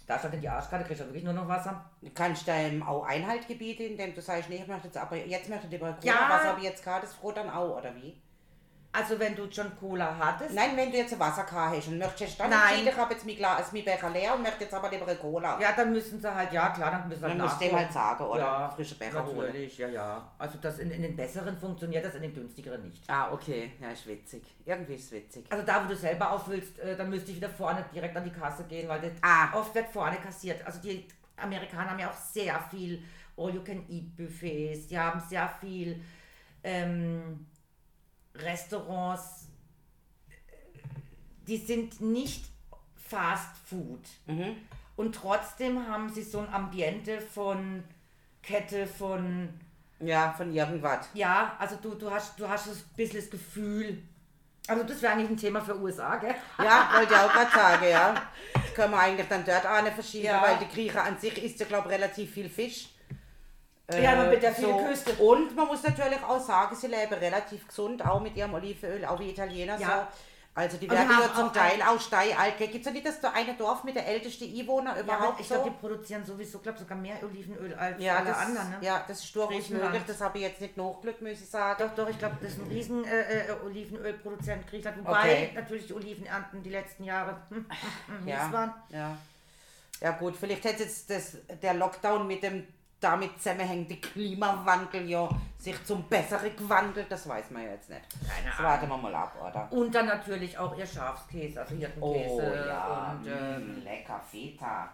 Speaker 2: Da statt in die Arschkarte kriegst du wirklich nur noch Wasser.
Speaker 1: Du kannst deinem auch Einhalt gebieten, indem du sagst, nee, ich möchte jetzt aber, jetzt möchte ich aber Cola,
Speaker 2: Ja.
Speaker 1: was habe ich jetzt gerade, das froh dann auch, oder wie?
Speaker 2: Also wenn du schon Cola hattest,
Speaker 1: Nein, wenn du jetzt ein Wasser gehabt hast und möchtest dann
Speaker 2: Nein.
Speaker 1: ich habe jetzt mein, Glas, mein Becher leer und möchte jetzt aber lieber eine Cola.
Speaker 2: ja, dann müssen sie halt, ja klar, dann müssen sie
Speaker 1: Dann
Speaker 2: halt
Speaker 1: musst du dem halt sagen, oder?
Speaker 2: Ja,
Speaker 1: Frische Becher holen.
Speaker 2: natürlich, ja, ja. Also das in, in den besseren funktioniert das, in den günstigeren nicht.
Speaker 1: Ah, okay, ja, ist witzig. Irgendwie ist witzig.
Speaker 2: Also da, wo du selber auffüllst, äh, dann müsste ich wieder vorne direkt an die Kasse gehen, weil das
Speaker 1: Ah.
Speaker 2: oft wird vorne kassiert. Also die Amerikaner haben ja auch sehr viel All-You-Can-Eat-Buffets, die haben sehr viel ähm, Restaurants, die sind nicht Fast Food.
Speaker 1: Mhm.
Speaker 2: Und trotzdem haben sie so ein Ambiente von Kette, von
Speaker 1: Ja, von irgendwas.
Speaker 2: ja, also du, du hast du hast ein bisschen das Gefühl. Also das wäre eigentlich ein Thema für USA, gell?
Speaker 1: Ja, wollte ich auch gerade sagen, ja. Das können wir eigentlich dann dort auch nicht verschieben,
Speaker 2: Ja.
Speaker 1: weil die Grieche an sich isst ja, glaube ich, relativ viel Fisch.
Speaker 2: Ja, aber mit der
Speaker 1: so.
Speaker 2: vielen Küste.
Speaker 1: Und man muss natürlich auch sagen, sie leben relativ gesund, auch mit ihrem Olivenöl, auch wie Italiener
Speaker 2: Ja.
Speaker 1: so. Also die werden ja zum Teil auch steilalt. Gibt es ja nicht das so eine Dorf mit der ältesten Einwohner
Speaker 2: Ja,
Speaker 1: überhaupt
Speaker 2: aber ich
Speaker 1: so?
Speaker 2: glaube, die produzieren sowieso, glaube sogar mehr Olivenöl als
Speaker 1: ja,
Speaker 2: alle
Speaker 1: das,
Speaker 2: anderen. Ne?
Speaker 1: ja, das ist durchaus möglich. Das habe ich jetzt nicht nachgelegt, muss ich sagen.
Speaker 2: Doch, doch, ich glaube, das ist ein riesen äh, äh, Olivenölproduzent Griechenland. Wobei
Speaker 1: Okay.
Speaker 2: natürlich die Olivenernten die letzten Jahre hm, hm, hm,
Speaker 1: Ja,
Speaker 2: waren.
Speaker 1: ja. Ja gut, vielleicht hätte jetzt das, der Lockdown mit dem damit zusammenhängenden Klimawandel ja sich zum Besseren gewandelt, das weiß man ja jetzt nicht.
Speaker 2: Keine
Speaker 1: Das warten wir mal ab, oder?
Speaker 2: Und dann natürlich auch ihr Schafskäse, also Hirtenkäse.
Speaker 1: Oh ja,
Speaker 2: Und,
Speaker 1: mm, lecker, Feta.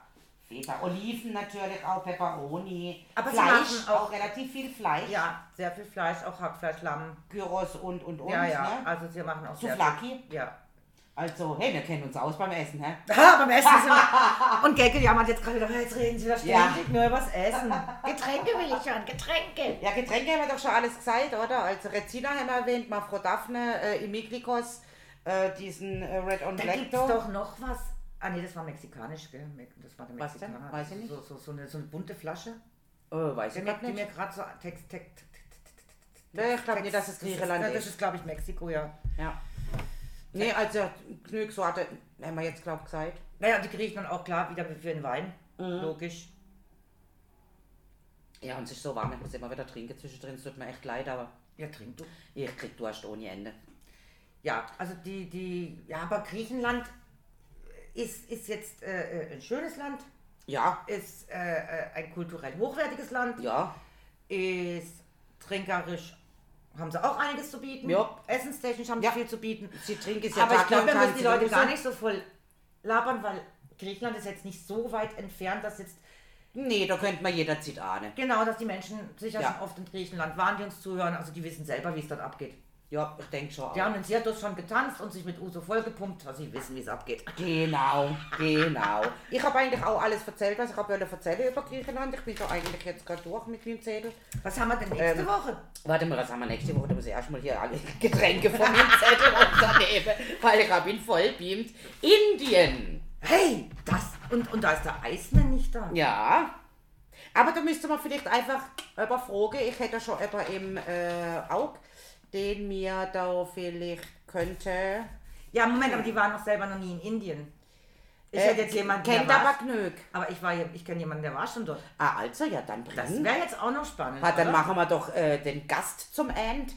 Speaker 1: Feta, Oliven natürlich auch, Peperoni,
Speaker 2: Aber
Speaker 1: Fleisch, auch,
Speaker 2: auch-
Speaker 1: relativ viel Fleisch,
Speaker 2: ja, sehr viel Fleisch, auch Hackfleisch, Lamm.
Speaker 1: Gyros und und und,
Speaker 2: ja, ja,
Speaker 1: ne?
Speaker 2: also sie machen auch
Speaker 1: Souvlaki?
Speaker 2: sehr viel. Ja.
Speaker 1: Also, hey, wir kennen uns aus beim Essen, hä?
Speaker 2: Ah, beim Essen sind wir. Und Gelke jammert jetzt gerade wieder, jetzt reden sie wieder
Speaker 1: Ja.
Speaker 2: ständig nur übers Essen. Getränke will ich hören, Getränke.
Speaker 1: Ja, Getränke haben wir doch schon alles gesagt, oder? Also Rezina haben wir erwähnt, mal Frau Daphne, äh, Imiklikos, äh, diesen äh, Red on
Speaker 2: Da
Speaker 1: Black
Speaker 2: gibt es
Speaker 1: da.
Speaker 2: doch noch was. Ah nee, das war mexikanisch, gell? Das war der
Speaker 1: Was denn?
Speaker 2: Mexikaner.
Speaker 1: Weiß ich nicht.
Speaker 2: So, so, so, eine, so eine bunte Flasche.
Speaker 1: Oh, weiß ich grad
Speaker 2: die mir
Speaker 1: nicht.
Speaker 2: gerade so Text, Text,
Speaker 1: Nee, ich glaube nicht, dass es
Speaker 2: das
Speaker 1: Griechenland
Speaker 2: ist. Das
Speaker 1: ist,
Speaker 2: glaube ich, Mexiko, ja.
Speaker 1: Ja. Nee, also genug Sorte haben wir jetzt, glaube ich, gesagt.
Speaker 2: Naja, die Griechen dann auch klar wieder für den Wein.
Speaker 1: Mhm.
Speaker 2: Logisch.
Speaker 1: Ja, und es ist so warm, ich muss immer wieder trinken zwischendrin, es tut mir echt leid, aber
Speaker 2: Ja, trink du.
Speaker 1: ich krieg Durst ohne Ende.
Speaker 2: Ja, also die, die, ja, aber Griechenland ist, ist jetzt äh, äh, ein schönes Land,
Speaker 1: Ja,
Speaker 2: ist äh, äh, ein kulturell hochwertiges Land,
Speaker 1: ja,
Speaker 2: ist trinkerisch, haben sie auch einiges zu bieten.
Speaker 1: Ja.
Speaker 2: Essenstechnisch haben
Speaker 1: Ja.
Speaker 2: sie viel zu bieten.
Speaker 1: sie trinken es ja
Speaker 2: aber ich glaube, wir müssen die Leute gar nicht so voll labern, weil Griechenland ist jetzt nicht so weit entfernt, dass jetzt
Speaker 1: Nee, da könnte man jederzeit ahnen.
Speaker 2: genau, dass die Menschen sicher
Speaker 1: Ja.
Speaker 2: schon oft in Griechenland waren, die uns zuhören, also die wissen selber, wie es dort abgeht.
Speaker 1: Ja, ich denke schon.
Speaker 2: Die haben in Sirtos schon getanzt und sich mit Uso vollgepumpt, dass sie wissen, wie es abgeht.
Speaker 1: Genau, genau. Ich habe eigentlich auch alles erzählt, was ich habe erzählen über Griechenland. Ich bin da eigentlich jetzt gerade durch mit meinem Zettel.
Speaker 2: Was haben wir denn nächste
Speaker 1: Ähm,
Speaker 2: Woche?
Speaker 1: Warte mal, was haben wir nächste Woche? Da muss ich erstmal hier alle Getränke von meinem Zettel unternehmen, weil ich habe ihn voll beamt. Indien.
Speaker 2: Hey, das und, und da ist der Eismann nicht da.
Speaker 1: Ja. Aber da müsste man vielleicht einfach über fragen. Ich hätte schon jemanden im äh, Auge, den mir da vielleicht könnte.
Speaker 2: Ja, Moment, aber die waren noch selber noch nie in Indien. Ich
Speaker 1: Äh,
Speaker 2: hätte jetzt jemanden,
Speaker 1: kennt
Speaker 2: der
Speaker 1: aber
Speaker 2: war.
Speaker 1: genug.
Speaker 2: Aber ich war ich kenne jemanden, der war schon dort.
Speaker 1: Ah, also, ja, dann
Speaker 2: Das
Speaker 1: bringen.
Speaker 2: wäre jetzt auch noch spannend.
Speaker 1: Ah, dann
Speaker 2: oder?
Speaker 1: machen wir doch äh, den Gast zum End,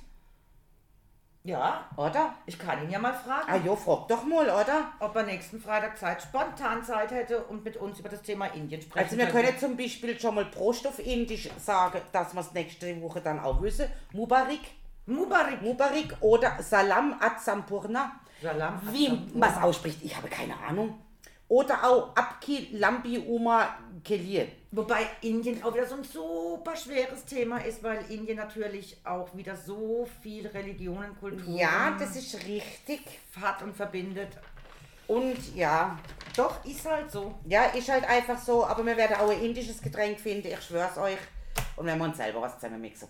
Speaker 2: Ja,
Speaker 1: oder?
Speaker 2: ich kann ihn ja mal fragen,
Speaker 1: Ah, jo, frag doch mal, oder?
Speaker 2: ob er nächsten Freitag Zeit, spontan Zeit hätte und mit uns über das Thema Indien sprechen
Speaker 1: Also, wir können zum Beispiel schon mal Prost auf Indisch sagen, dass wir es nächste Woche dann auch wissen. Mubarak,
Speaker 2: Mubarak.
Speaker 1: Mubarak oder Salam at Sampurna.
Speaker 2: Salam.
Speaker 1: Wie man es ausspricht, ich habe keine Ahnung. Oder auch Abki Lambi Uma Kelie.
Speaker 2: Wobei Indien auch wieder so ein super schweres Thema ist, weil Indien natürlich auch wieder so viel Religionen, Kulturen
Speaker 1: Ja, das ist richtig.
Speaker 2: hat und verbindet.
Speaker 1: Und ja,
Speaker 2: Doch, ist halt so.
Speaker 1: ja, ist halt einfach so, aber wir werden auch ein indisches Getränk finden, ich schwör's euch. Und wenn wir uns selber was zusammen mixen.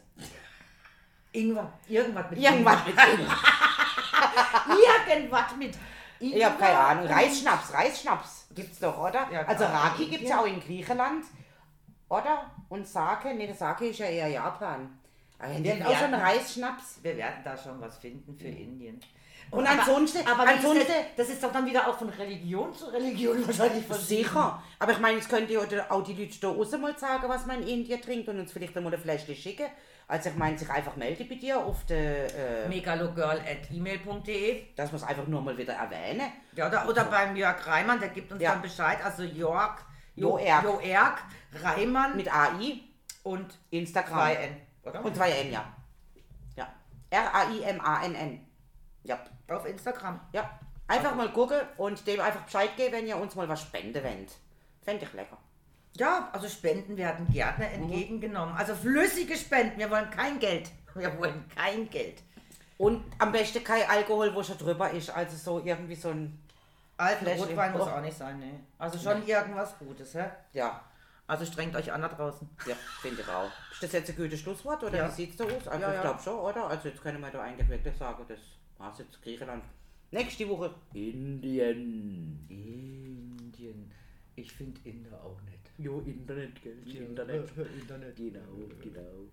Speaker 2: Irgendwas, irgendwas mit
Speaker 1: Irgendwas mit Ingwer.
Speaker 2: Irgendwas mit
Speaker 1: Ich habe keine Ahnung. Reisschnaps, Reisschnaps gibt's doch, oder?
Speaker 2: Ja,
Speaker 1: also. Raki gibt's ja auch in Griechenland, oder? Und Sake, nee, Sake ist ja eher Japan. Aber
Speaker 2: Wir
Speaker 1: haben auch schon
Speaker 2: werden-
Speaker 1: Reisschnaps.
Speaker 2: Wir werden da schon was finden für Indien.
Speaker 1: Und ansonsten-
Speaker 2: aber, aber
Speaker 1: ansonsten-
Speaker 2: das, ist doch dann wieder auch von Religion zu Religion wahrscheinlich verschieden.
Speaker 1: Sicher. Aber ich meine, jetzt könnt ihr oder auch die Leute da mal sagen, was man in Indien trinkt und uns vielleicht einmal ein Fläschchen schicken. Also ich meine, sich einfach melden bei dir auf der, äh,
Speaker 2: megalogirl.email.de
Speaker 1: dass wir es einfach nur mal wieder erwähnen.
Speaker 2: ja, oder, oder beim Jörg Reimann, der gibt uns
Speaker 1: Ja.
Speaker 2: dann Bescheid. Also Jörg, Jo-
Speaker 1: Joerg.
Speaker 2: Joerg Reimann
Speaker 1: Mit AI,
Speaker 2: und
Speaker 1: Instagram.
Speaker 2: 2N. Oder?
Speaker 1: Und zwei N, ja. Ja. R-A-I-M-A-N-N. Ja.
Speaker 2: auf Instagram.
Speaker 1: Ja. Einfach mal gucken und dem einfach Bescheid geben, wenn ihr uns mal was spenden wollt. Fände ich lecker.
Speaker 2: Ja, also Spenden werden gerne entgegengenommen. Also flüssige Spenden. Wir wollen kein Geld. Wir wollen kein Geld.
Speaker 1: Und am besten kein Alkohol, wo schon drüber ist. Also so irgendwie so ein. Fläschchen.
Speaker 2: Rotwein muss auch nicht sein, ne? Also schon irgendwas Gutes, hä?
Speaker 1: Ja.
Speaker 2: Also strengt euch an da draußen.
Speaker 1: Ja, finde ich auch. Ist das jetzt ein gutes Schlusswort oder
Speaker 2: Ja.
Speaker 1: wie sieht es da aus? Also
Speaker 2: Ja,
Speaker 1: ich
Speaker 2: ja.
Speaker 1: glaube schon, oder? Also jetzt können wir da eigentlich wirklich sagen, das war's jetzt Griechenland. Nächste Woche Indien.
Speaker 2: Indien. Ich finde Inder auch nett.
Speaker 1: Jo, Internet, gell? Internet.
Speaker 2: Internet.
Speaker 1: Genau, genau.